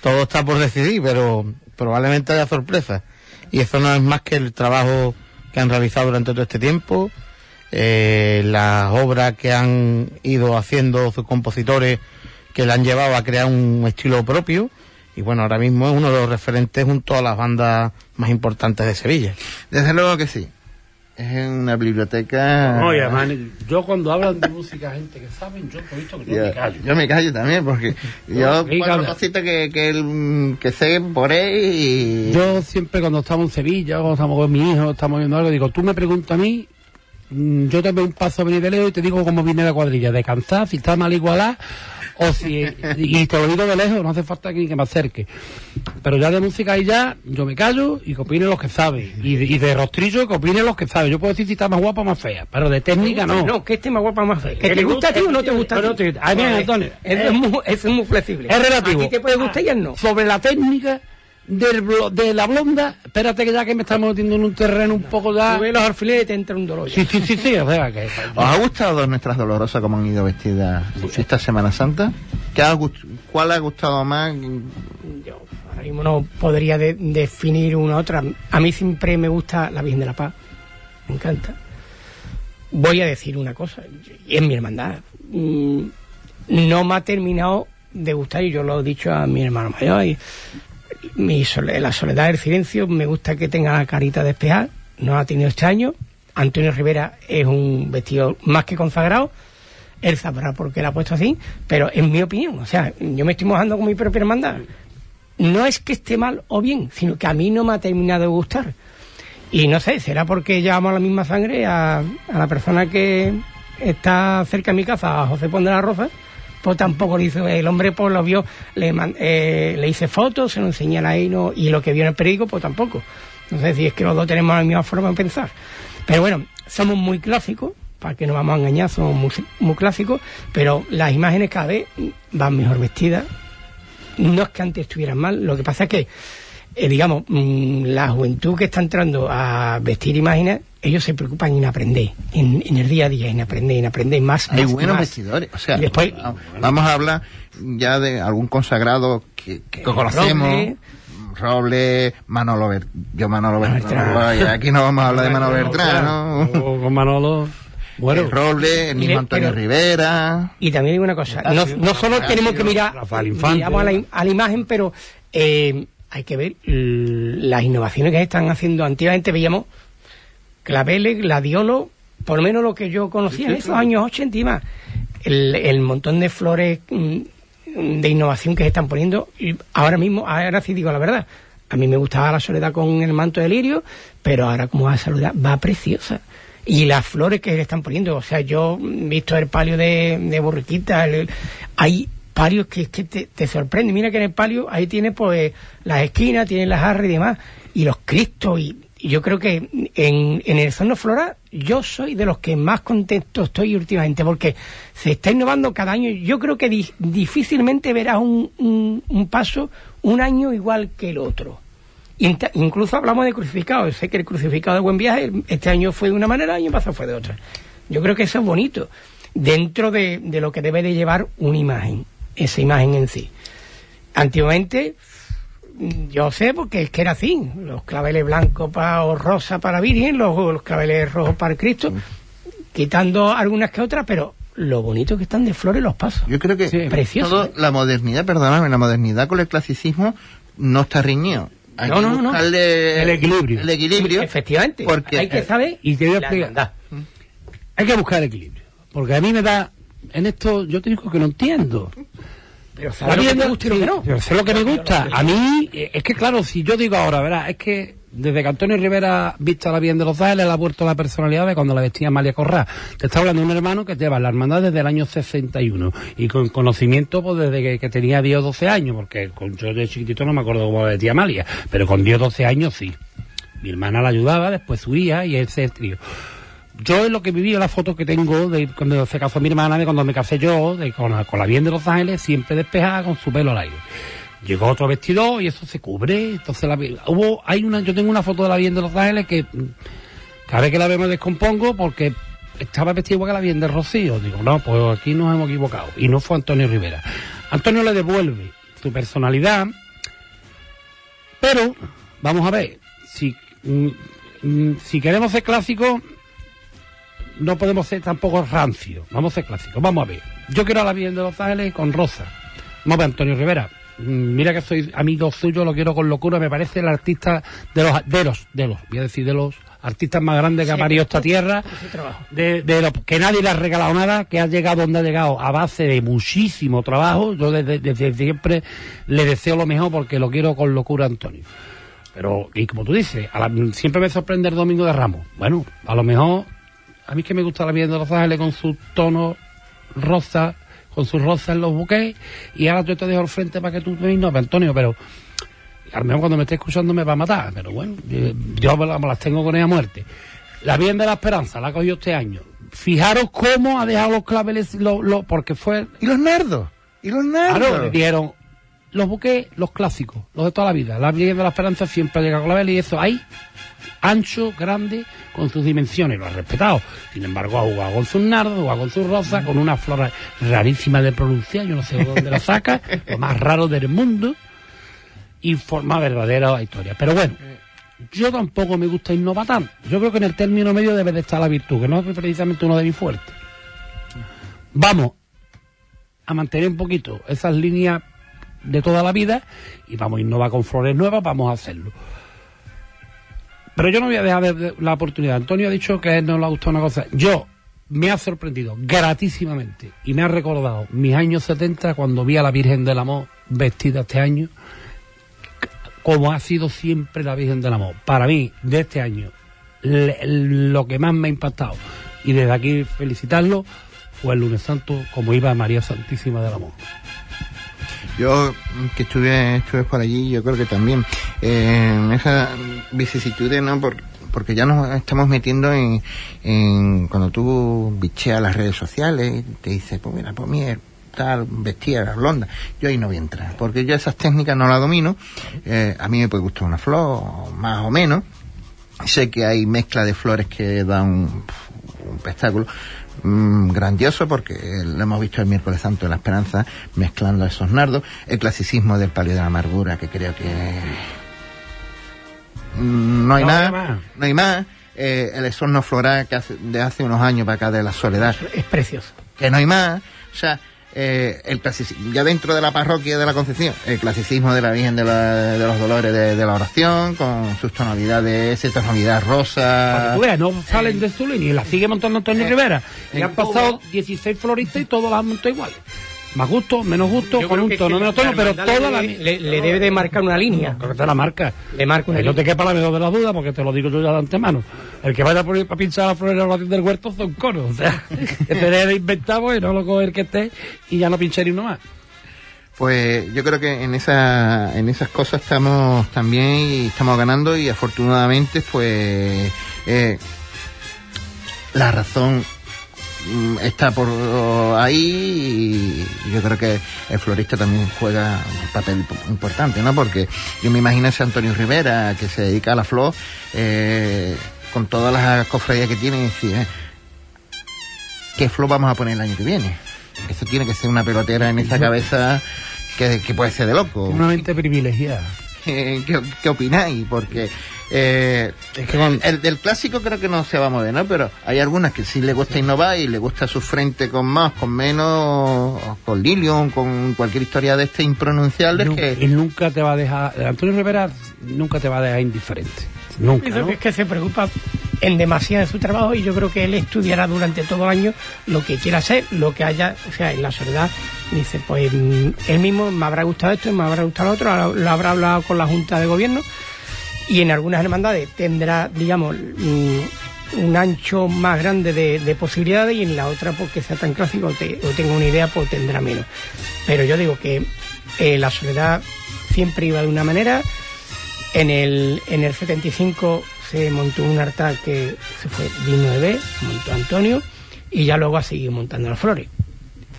Todo está por decidir, pero probablemente haya sorpresa. Y eso no es más que el trabajo que han realizado durante todo este tiempo, eh, las obras que han ido haciendo sus compositores que le han llevado a crear un estilo propio. Y bueno, ahora mismo es uno de los referentes junto a las bandas más importantes de Sevilla. Desde luego que sí. Es una biblioteca. Oye, man, yo cuando hablan de música, gente que saben, yo he visto que yo me callo. Yo me callo también, porque yo cuatro cositas que, que, el- que sé por ahí y... Yo siempre cuando estamos en Sevilla, cuando estamos con mi hijo, estamos viendo algo, digo, tú me preguntas a mí, mm, yo te veo un paso a venir de lejos y te digo cómo viene la cuadrilla, de cansar, si está mal igualada, o si, y te lo digo de lejos, no hace falta que, que me acerque. Pero ya de música y ya, yo me callo y que opinen los que saben. Y de, y de rostrillo que opinen los que saben. Yo puedo decir si está más guapa o más fea, pero de técnica no. No, que este más guapa más fea. ¿Que te gusta a ti o no te que gusta a ti? Antonio, Eso es muy, eso es muy flexible. Es relativo. A ti te puede gustar y no. Sobre la técnica del blo- de la blonda, espérate que ya que me estamos metiendo en un terreno un poco ya... Tú ves los alfileres y te entra un dolor. Sí, sí, sí, sí, o sea que... ¿Os ha gustado nuestras dolorosas cómo han ido vestidas esta Semana Santa? ¿Qué ha ¿Cuál ha gustado más? Yo ahora mismo no podría de- definir una otra. A mí siempre me gusta la Virgen de la Paz. Me encanta. Voy a decir una cosa, y es mi hermandad. Mm, No me ha terminado de gustar, y yo lo he dicho a mi hermano mayor, y mi sole- la soledad del silencio, me gusta que tenga la carita despejada, no ha tenido este año. Antonio Rivera es un vestido más que consagrado, él sabrá por qué la ha puesto así, pero en mi opinión, o sea, yo me estoy mojando con mi propia hermandad. No es que esté mal o bien, sino que a mí no me ha terminado de gustar. Y no sé, será porque llevamos la misma sangre a, a la persona que está cerca de mi casa, a José Pon de la Rosa, tampoco le hizo, el hombre pues lo vio, le, eh, le hice fotos, se lo enseñé ahí no, y lo que vio en el periódico, pues tampoco. No sé si es que los dos tenemos la misma forma de pensar. Pero bueno, somos muy clásicos, para que no vamos a engañar, somos muy, muy clásicos, pero las imágenes cada vez van mejor vestidas. No es que antes estuvieran mal, lo que pasa es que, eh, digamos, mm, la juventud que está entrando a vestir imágenes, ellos se preocupan en aprender, en, en el día a día, en aprender, en aprender más. Hay más, buenos más. vestidores. O sea, Y después- va- vamos a hablar ya de algún consagrado que, que conocemos. Roble. Manolo Bertrán. Yo Manolo Bertrán. Aquí no vamos a hablar de Manolo Bertrán, ¿no? O con Manolo... Bueno, El Roble, el mismo le- Antonio pero- Rivera. Y también digo una cosa, no, no solo tenemos que mirar Rafael Infante. miramos a, la, a la imagen, pero eh, hay que ver las innovaciones que están haciendo. Antiguamente veíamos claveles, gladiolo, por lo menos lo que yo conocía en esos años 80 y más. El, el montón de flores mm, de innovación que se están poniendo. Y ahora mismo, ahora sí digo la verdad, a mí me gustaba la soledad con el manto de lirio, pero ahora como va a soledad va preciosa. Y las flores que le están poniendo, o sea, yo he visto el palio de, de borriquita, el- hay palios que, que te, te sorprende. Mira que en el palio ahí tiene pues las esquinas, tiene las jarras y demás, y los cristos, y yo creo que en, en el zono floral yo soy de los que más contento estoy últimamente, porque se está innovando cada año. Yo creo que di- difícilmente verás un, un, un paso un año igual que el otro. Incluso hablamos de crucificados. Sé que el crucificado de buen viaje este año fue de una manera, el año pasado fue de otra. Yo creo que eso es bonito, dentro de, lo que debe de llevar una imagen, esa imagen en sí. Antiguamente, yo sé porque es que era así, los claveles blancos para, o rosa para Virgen, los, los claveles rojos para el Cristo, quitando algunas que otras, pero lo bonito que están de flores los pasos. Yo creo que Sí. Precioso, todo- ¿eh? la modernidad, perdóname, la modernidad con el clasicismo no está riñido. Hay No, que no, no, no. El equilibrio. El equilibrio. Efectivamente, Porque hay que saber y te voy a explicar. Hay que buscar equilibrio. Porque a mí me da... En esto yo te digo que no entiendo. Pero sabes lo que te gusta y lo que no. Yo sé lo que me gusta. A mí, eh, es que claro, si yo digo ahora, verás, es que desde que Antonio Rivera vista la bien de los Ángeles, le ha vuelto la personalidad de cuando la vestía Amalia Corrá. Te está hablando de un hermano que lleva la hermandad desde el año 61 y con conocimiento pues desde que, que tenía 10 o 12 años, porque con yo de chiquitito no me acuerdo cómo la vestía Amalia, pero con 10 o 12 años sí. Mi hermana la ayudaba, después su hija y ese trío. Yo es lo que viví, la foto que tengo de cuando se casó mi hermana, de cuando me casé yo, de con, la, con la bien de Los Ángeles, siempre despejada con su pelo al aire. Llegó otro vestido y eso se cubre. Entonces la, hubo, hay una, yo tengo una foto de la bien de Los Ángeles que mm, cada vez que la veo me descompongo porque estaba vestido igual que la bien de Rocío. Digo, no, pues aquí nos hemos equivocado. Y no fue Antonio Rivera. Antonio le devuelve su personalidad, pero vamos a ver, si, mm, mm, si queremos ser clásicos, no podemos ser tampoco rancio. Vamos a ser clásicos. Vamos a ver. Yo quiero a la bien de Los Ángeles con Rosa. Vamos a ver, Antonio Rivera. Mm, Mira que soy amigo suyo, lo quiero con locura. Me parece el artista de los, de los, de los, voy a decir de los artistas más grandes que ha parido esta tierra. De, de lo, que nadie le ha regalado nada, que ha llegado donde ha llegado a base de muchísimo trabajo. Yo desde, desde siempre le deseo lo mejor porque lo quiero con locura, Antonio. Pero, y como tú dices, a la- siempre me sorprende el domingo de Ramos. Bueno, a lo mejor, a mí es que me gusta la vida de Los Ángeles con su tono rosa, con su rosa en los buques, y ahora yo te dejo al frente para que tú me no, Antonio, pero a lo mejor cuando me esté escuchando me va a matar, pero bueno, yo me las tengo con ella a muerte. La bien de la esperanza la ha cogido este año. Fijaros cómo ha dejado los claveles, lo, lo- porque fue ¿Y los nardos? ¿Y los nardos? Claro, le dieron los buques, los clásicos, los de toda la vida. La Virgen de la Esperanza siempre llega con la vela y eso ahí, ancho, grande, con sus dimensiones, lo ha respetado. Sin embargo, ha jugado con sus nardos, ha jugado con sus rosas, con una flora rarísima de pronunciar, yo no sé de dónde la saca, lo más raro del mundo, y forma verdadera historia. Pero bueno, yo tampoco me gusta innovar tanto. Yo creo que en el término medio debe de estar la virtud, que no es precisamente uno de mis fuertes. Vamos a mantener un poquito esas líneas de toda la vida y vamos a innovar con flores nuevas, vamos a hacerlo. Pero yo no voy a dejar de- la oportunidad. Antonio ha dicho que no le ha gustado una cosa. Yo me ha sorprendido gratísimamente y me ha recordado mis años 70 cuando vi a la Virgen del Amor vestida este año, como ha sido siempre la Virgen del Amor. Para mí, de este año, le- lo que más me ha impactado y desde aquí felicitarlo fue el lunes santo como iba María Santísima del Amor. Yo que estuve, estuve por allí, yo creo que también eh, esas vicisitudes, ¿no? Por- porque ya nos estamos metiendo en, cuando tú bicheas las redes sociales, te dice, pues mira, pues mira, tal, vestida, blonda. Yo ahí no voy a entrar, porque yo esas técnicas no las domino. Eh, a mí me puede gustar una flor, más o menos. Sé que hay mezcla de flores que dan un espectáculo mm, grandioso porque lo hemos visto el miércoles santo de la esperanza mezclando esos nardos el clasicismo del palio de la amargura que creo que mm, no hay No más, hay más. no hay más eh, el esorno floral que hace, de hace unos años para acá de la soledad Es precioso. que no hay más. O sea, eh, el clasicismo, ya dentro de la parroquia de la Concepción, el clasicismo de la Virgen de, la- de los Dolores de, de la Oración, con sus tonalidades, esa tonalidad rosa. que tú veas, no salen de su línea la sigue montando Antonio eh, Rivera. Y han pasado todo. 16 floristas y todos las han montado iguales. Más gusto, menos gusto, Yo con un tono, menos tono, pero toda la... le, le debe de marcar una línea. Creo que te la marca. Le marca una Que no te quepa la menor de la duda, porque te lo digo yo ya de antemano. El que vaya por ir para pinchar la flor en la oración del huerto son coros. O sea, que te de inventado y no lo coger que esté y ya no pinché ni uno más. Pues yo creo que en esa, en esas cosas estamos también y estamos ganando y afortunadamente pues eh, la razón mm, está por ahí y yo creo que el florista también juega un papel importante, ¿no? Porque yo me imagino ese Antonio Rivera que se dedica a la flor eh, con todas las cofradías que tiene y decir, eh, ¿qué flor vamos a poner el año que viene? Eso tiene que ser una pelotera en esa cabeza que, que puede ser de loco. Una mente privilegiada. ¿Qué, qué opináis? Porque eh, Es que con- el del clásico creo que no se va a mover, ¿no? Pero hay algunas que sí le gusta innovar y le gusta su frente con más, con menos, con Lilium, con cualquier historia de este impronunciable Nun- que... Y nunca te va a dejar... Antonio Rivera nunca te va a dejar indiferente. Nunca, Eso ¿no? que es que se preocupa en demasía de su trabajo y yo creo que él estudiará durante todo el año lo que quiera hacer, lo que haya, o sea, en la soledad dice, pues mm, él mismo me habrá gustado esto, me habrá gustado lo otro, lo, habrá hablado con la Junta de Gobierno y en algunas hermandades tendrá, digamos, mm, un ancho más grande de, de posibilidades y en la otra, porque sea tan clásico o, te- o tenga una idea, pues tendrá menos. Pero yo digo que eh, la soledad siempre iba de una manera. En el, en el 75 se montó un altar que se fue digno de ver, montó Antonio, y ya luego ha seguido montando las flores.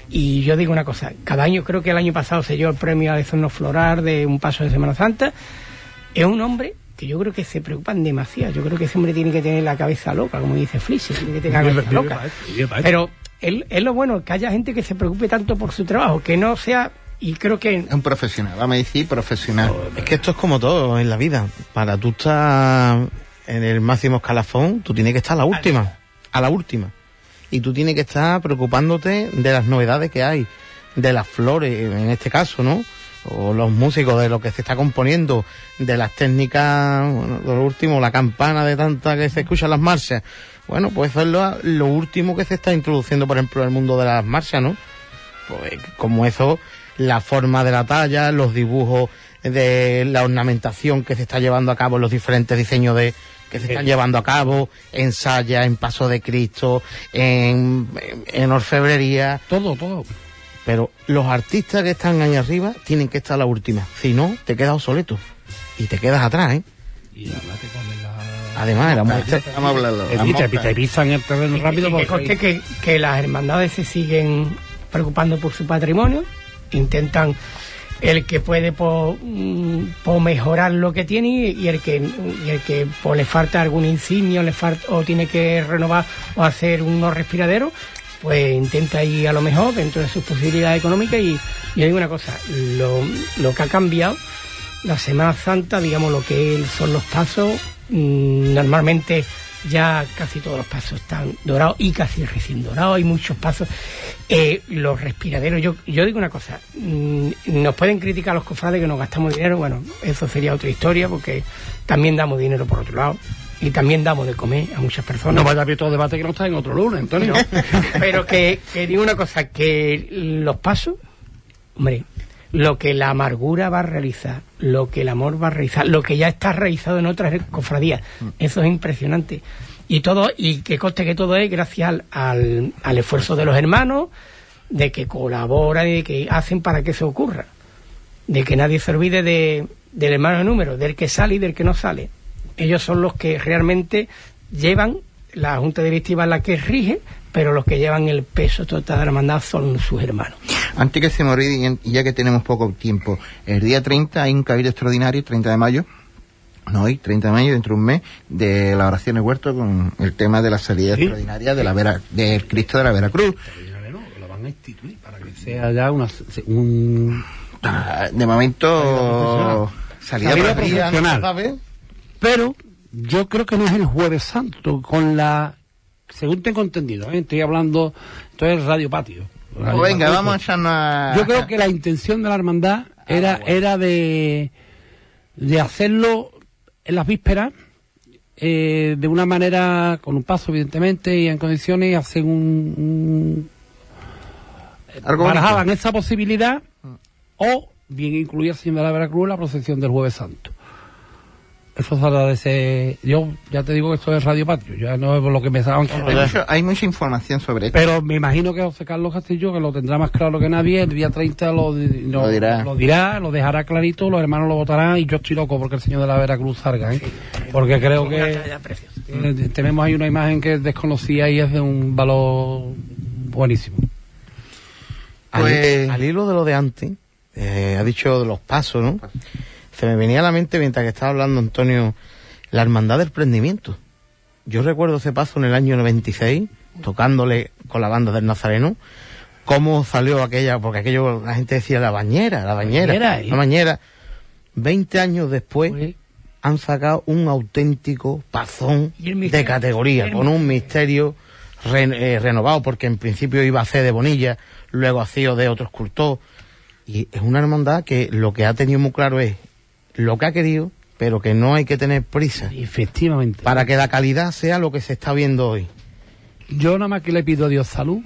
Y yo digo una cosa, cada año, creo que el año pasado se dio el premio a Dezorno Florar de un paso de Semana Santa, es un hombre que yo creo que se preocupan demasiado. Yo creo que ese hombre tiene que tener la cabeza loca, como dice Fliss, tiene que tener la cabeza loca. Pero él- es lo bueno, que haya gente que se preocupe tanto por su trabajo, que no sea, y creo que Es un profesional, vamos a decir profesional. Es que esto es como todo en la vida. Para tú estar en el máximo escalafón, tú tienes que estar a la última. A la última. Y tú tienes que estar preocupándote de las novedades que hay, de las flores, en este caso, ¿no? O los músicos, de lo que se está componiendo, de las técnicas, bueno, de lo último, la campana de tanta que se escuchan las marchas. Bueno, pues eso es lo, lo último que se está introduciendo, por ejemplo, en el mundo de las marchas, ¿no? pues como eso, la forma de la talla, los dibujos de la ornamentación que se está llevando a cabo, los diferentes diseños de que se están llevando a cabo, en saya, en paso de Cristo, en, en orfebrería, Todo, todo. pero los artistas que están ahí arriba tienen que estar a la última, si no, te quedas obsoleto y te quedas atrás, ¿eh? Y además la... Además, la muestra- Vamos a hablarlo. Te, pisan el terreno rápido Y porque... que, que las hermandades se siguen preocupando por su patrimonio, intentan el que puede por, mejorar lo que tiene y, el que el que le falta algún insignia le falta, o tiene que renovar o hacer unos respiraderos pues intenta ir a lo mejor dentro de sus posibilidades económicas y yo digo una cosa lo, lo que ha cambiado la Semana Santa, digamos lo que son los pasos, mm, normalmente ya casi todos los pasos están dorados y casi recién dorados, hay muchos pasos. Eh, los respiraderos, yo, yo digo una cosa, mm, nos pueden criticar los cofrades que nos gastamos dinero, bueno, eso sería otra historia porque también damos dinero por otro lado y también damos de comer a muchas personas. No vaya a abrir todo debate que no está en otro lunes, Antonio. Pero que, que digo una cosa, que los pasos, hombre, lo que la amargura va a realizar, lo que el amor va a realizar, lo que ya está realizado en otras cofradías, eso es impresionante. Y todo, y que conste que todo es gracias al, al, al esfuerzo de los hermanos, de que colaboran y de que hacen para que eso ocurra. De que nadie se olvide de, del hermano de número, del que sale y del que no sale. Ellos son los que realmente llevan, la Junta Directiva es la que rige, pero los que llevan el peso total de la hermandad son sus hermanos. Antes que se me olvide, y ya que tenemos poco tiempo, el día 30 hay un cabildo extraordinario, 30 de mayo, no hoy, 30 de mayo, dentro de un mes, de la oración de huerto con el tema de la salida Sí. extraordinaria de la Vera, del Cristo de la Veracruz. No, lo van a instituir para que sea ya una, un... Ah, De momento, salida Salida profesional. profesional. ¿sabes? Pero yo creo que no es el jueves santo, con la... Según tengo entendido, ¿eh? estoy hablando... Esto es Radio Patio. Radio Pues venga, Patio. vamos a echarnos. Yo creo que la intención de la hermandad era, era de, de hacerlo en las vísperas, eh, de una manera, con un paso evidentemente y en condiciones, hacer un... un Algo barajaban bonito. esa posibilidad o bien incluía de la Veracruz la procesión del Jueves Santo. Eso saldrá de ese... Yo ya te digo que esto es Radio Patio, ya no es lo que me estaban Hay, mucho- hay mucha información sobre esto. pero me imagino que José Carlos Castillo, que lo tendrá más claro que nadie, el día 30 lo, di- lo, Lo dirá. lo dirá, lo dejará clarito, los hermanos lo votarán y yo estoy loco porque el señor de la Veracruz salga, ¿eh? porque creo que eh, tenemos ahí una imagen que es desconocida y es de un valor buenísimo. Al, Pues- al hilo de lo de antes, eh, ha dicho de los pasos, ¿no? Se me venía a la mente mientras que estaba hablando Antonio, la hermandad del prendimiento. Yo recuerdo ese paso en el año 96, tocándole con la banda del Nazareno, cómo salió aquella, porque aquello la gente decía la bañera, la bañera, bañera, ¿eh? la bañera. Veinte años después han sacado un auténtico pazón de categoría, con un misterio re- eh, renovado, porque en principio iba a ser de Bonilla, luego ha sido de otro escultor. Y es una hermandad que lo que ha tenido muy claro es lo que ha querido, pero que no hay que tener prisa efectivamente. para que la calidad sea lo que se está viendo hoy. Yo nada más que le pido a Dios salud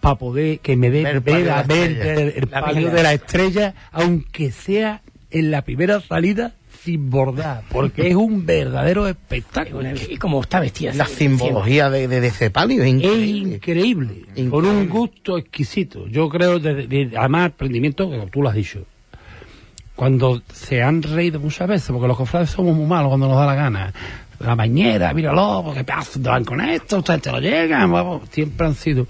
para poder que me dé Ver el ver, palio de la ver estrella. el, el La palio Virgen. de la estrella, aunque sea en la primera salida desbordar, porque es un verdadero espectáculo. Y como está vestida. La así, simbología de, de, de Cepalio es Es increíble. increíble, con un gusto exquisito. Yo creo, de, de- además, el prendimiento, como tú lo has dicho, cuando se han reído muchas veces, porque los cofrades somos muy malos cuando nos da la gana. La bañera, míralo, porque pedazo van con esto, ustedes te lo llegan, vamos, siempre han sido.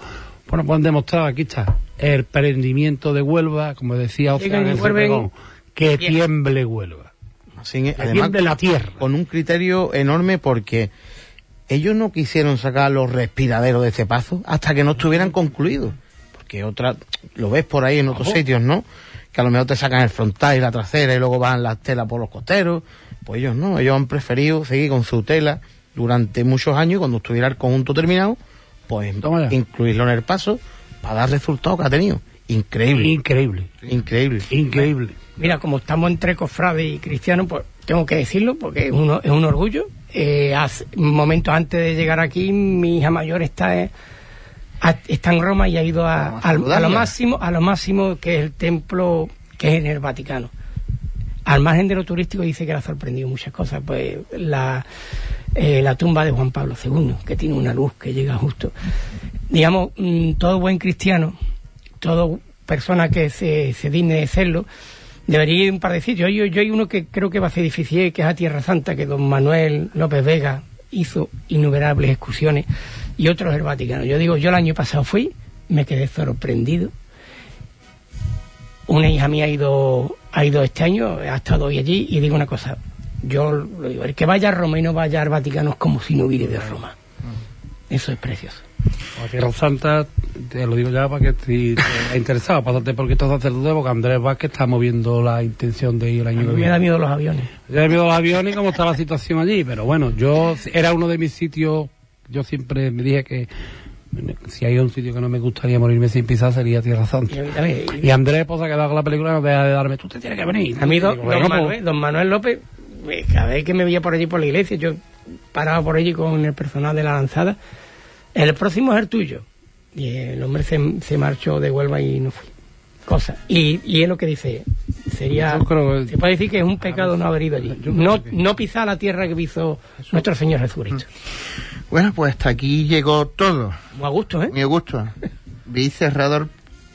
Bueno, pues han demostrado, aquí está, el prendimiento de Huelva, como decía y en vuelven pregón, que tiemble Huelva. Así, Que además, tiemble la tierra. con un criterio enorme porque ellos no quisieron sacar los respiraderos de cepazo hasta que no estuvieran concluidos. Porque otra, lo ves por ahí en otros sitios, ¿no? Que a lo mejor te sacan el frontal y la trasera y luego van las telas por los costeros. Pues ellos no, ellos han preferido seguir con su tela durante muchos años y cuando estuviera el conjunto terminado, pues incluirlo en el paso para dar resultados que ha tenido. Increíble, Increíble, increíble. increíble. Mira, como estamos entre cofrades y cristianos, pues tengo que decirlo porque es, uno, es un orgullo. Eh, hace, momentos antes de llegar aquí, mi hija mayor está, eh, a- está en Roma y ha ido a, a lo máximo, a lo máximo que es el templo que es en el Vaticano. Al margen de lo turístico dice que le ha sorprendido muchas cosas, pues la, eh, la tumba de Juan Pablo II, que tiene una luz que llega justo. Digamos, mm, todo buen cristiano, todo persona que se, se digne de serlo, debería ir un par de sitios. Yo, yo hay uno que creo que va a ser difícil, que es a Tierra Santa, que don Manuel López Vega hizo innumerables excursiones, y otro es el Vaticano. Yo digo, yo el año pasado fui, me quedé sorprendido. Una hija mía ha ido, ha ido este año, ha estado hoy allí, y digo una cosa, yo lo digo, el que vaya a Roma y no vaya al Vaticano es como si no hubiera de Roma. Eso es precioso. A Tierra Santa, te lo digo ya para que si te interesado, pásate por Cristo sacerdote, porque Andrés Vázquez está moviendo la intención de ir el A año mí que me da miedo los aviones. Ya he visto los aviones y cómo está la situación allí, pero bueno, yo era uno de mis sitios, yo siempre me dije que si hay un sitio que no me gustaría morirme sin pisar sería Tierra Santa. Y Andrés, pues, se ha quedado con la película, no deja de darme, tú te tienes que venir. A mí, don, Digo, don bueno, pues, Manuel, don Manuel López, eh, cada vez que me veía por allí por la iglesia, yo paraba por allí con el personal de la lanzada. El próximo es el tuyo. Y el hombre se, se marchó de Huelva y no fui. Cosa. Y, y es lo que dice. Sería. Creo que- Se puede decir que es un pecado no haber ido allí. No, que- no pisar la tierra que pisó nuestro Señor Jesucristo. Bueno, pues hasta aquí llegó todo. Muy a gusto, ¿eh? Mi gusto. Vi cerrado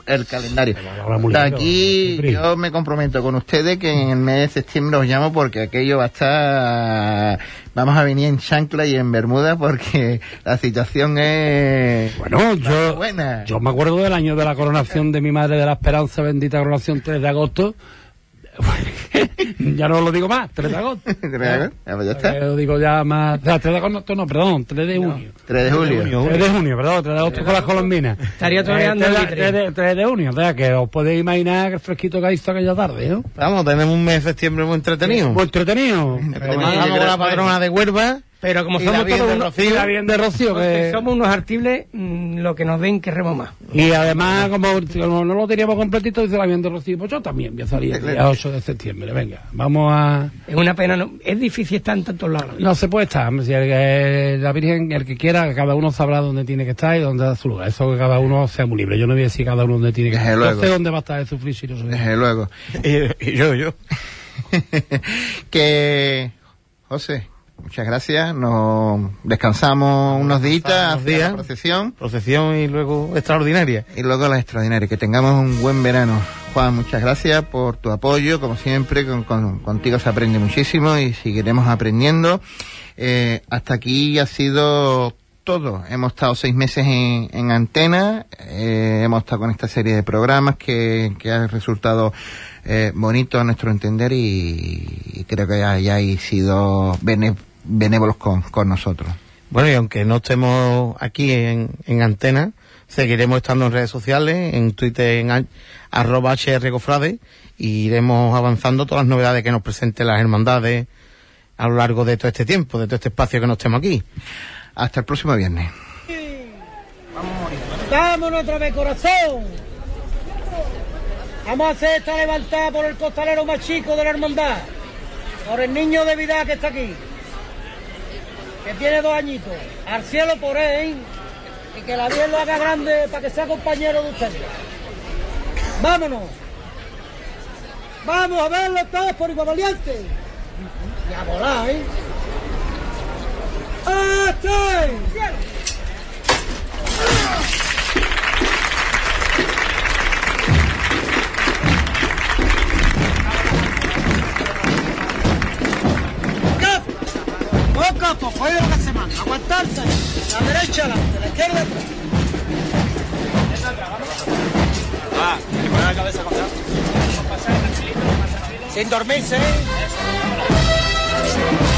el calendario. Muy ligero, aquí muy yo me comprometo con ustedes que en el mes de septiembre os llamo porque aquello va a estar... Vamos a venir en chancla y en bermuda porque la situación es... Bueno, yo, buena. yo me acuerdo del año de la coronación de mi madre de la esperanza, bendita coronación 3 de agosto. ya no lo digo más, 3 de agosto. Ya, pues ya está. Eh, lo digo ya más. O sea, 3 de agosto, no, perdón, 3 de junio. 3 de julio. 3 de junio, perdón, 3 de agosto con las colombinas. Estaría toreando Eh, el 3, litre. de, 3 de junio, o sea, que os podéis imaginar el fresquito que hizo aquella tarde, ¿no? Vamos, tenemos un mes de septiembre muy entretenido. Muy entretenido. Entretenido. Con la patrona de Huelva. Pero como Y somos todos de unos, Rocío. Y la bien de Rocío, que... somos unos artibles, mm, lo que nos den que remo más. Y además, como, como no lo teníamos completito, dice la bien de Rocío, pues yo también voy a salir el día 8 de septiembre, venga, vamos a... Es una pena, no, es difícil estar en tantos lados. No se puede estar, si el que- la Virgen, el que quiera, cada uno sabrá dónde tiene que estar y dónde da su lugar. Eso que cada uno sea muy libre. Yo no voy a decir cada uno dónde tiene que Desde estar. luego. Yo sé dónde va a estar el sufrir si no soy. Desde luego. Y, y yo, yo. que... José, muchas gracias. Nos descansamos unos días hacia la procesión. Procesión y luego extraordinaria. Y luego la extraordinaria. Que tengamos un buen verano. Juan, muchas gracias por tu apoyo. Como siempre, con, con- contigo se aprende muchísimo y seguiremos aprendiendo. Eh, hasta aquí ha sido todo. Hemos estado seis meses en, en antena. eh, hemos estado con esta serie de programas que, que ha resultado eh, bonito a nuestro entender y, y creo que hayáis sido bene- benévolos con, con nosotros. Bueno, y aunque no estemos aquí en, en antena, seguiremos estando en redes sociales, en Twitter, en arroba hrcofrade, y iremos avanzando todas las novedades que nos presenten las hermandades a lo largo de todo este tiempo, de todo este espacio que nos estemos aquí. Hasta el próximo viernes. ¡Vámonos otra vez, corazón! Vamos a hacer esta levantada por el costalero más chico de la hermandad. Por el niño de vida que está aquí. Que tiene dos añitos. Al cielo por él. Y que la Virgen lo haga grande para que sea compañero de ustedes. ¡Vámonos! ¡Vamos a verlo todos por igual valiente! Y a volar, ¿eh? ¡Este! Poco a poco, hoy es la semana. Aguantarse. La derecha adelante, la izquierda atrás. Ah, que poner la cabeza contra. Sin dormirse. ¿eh?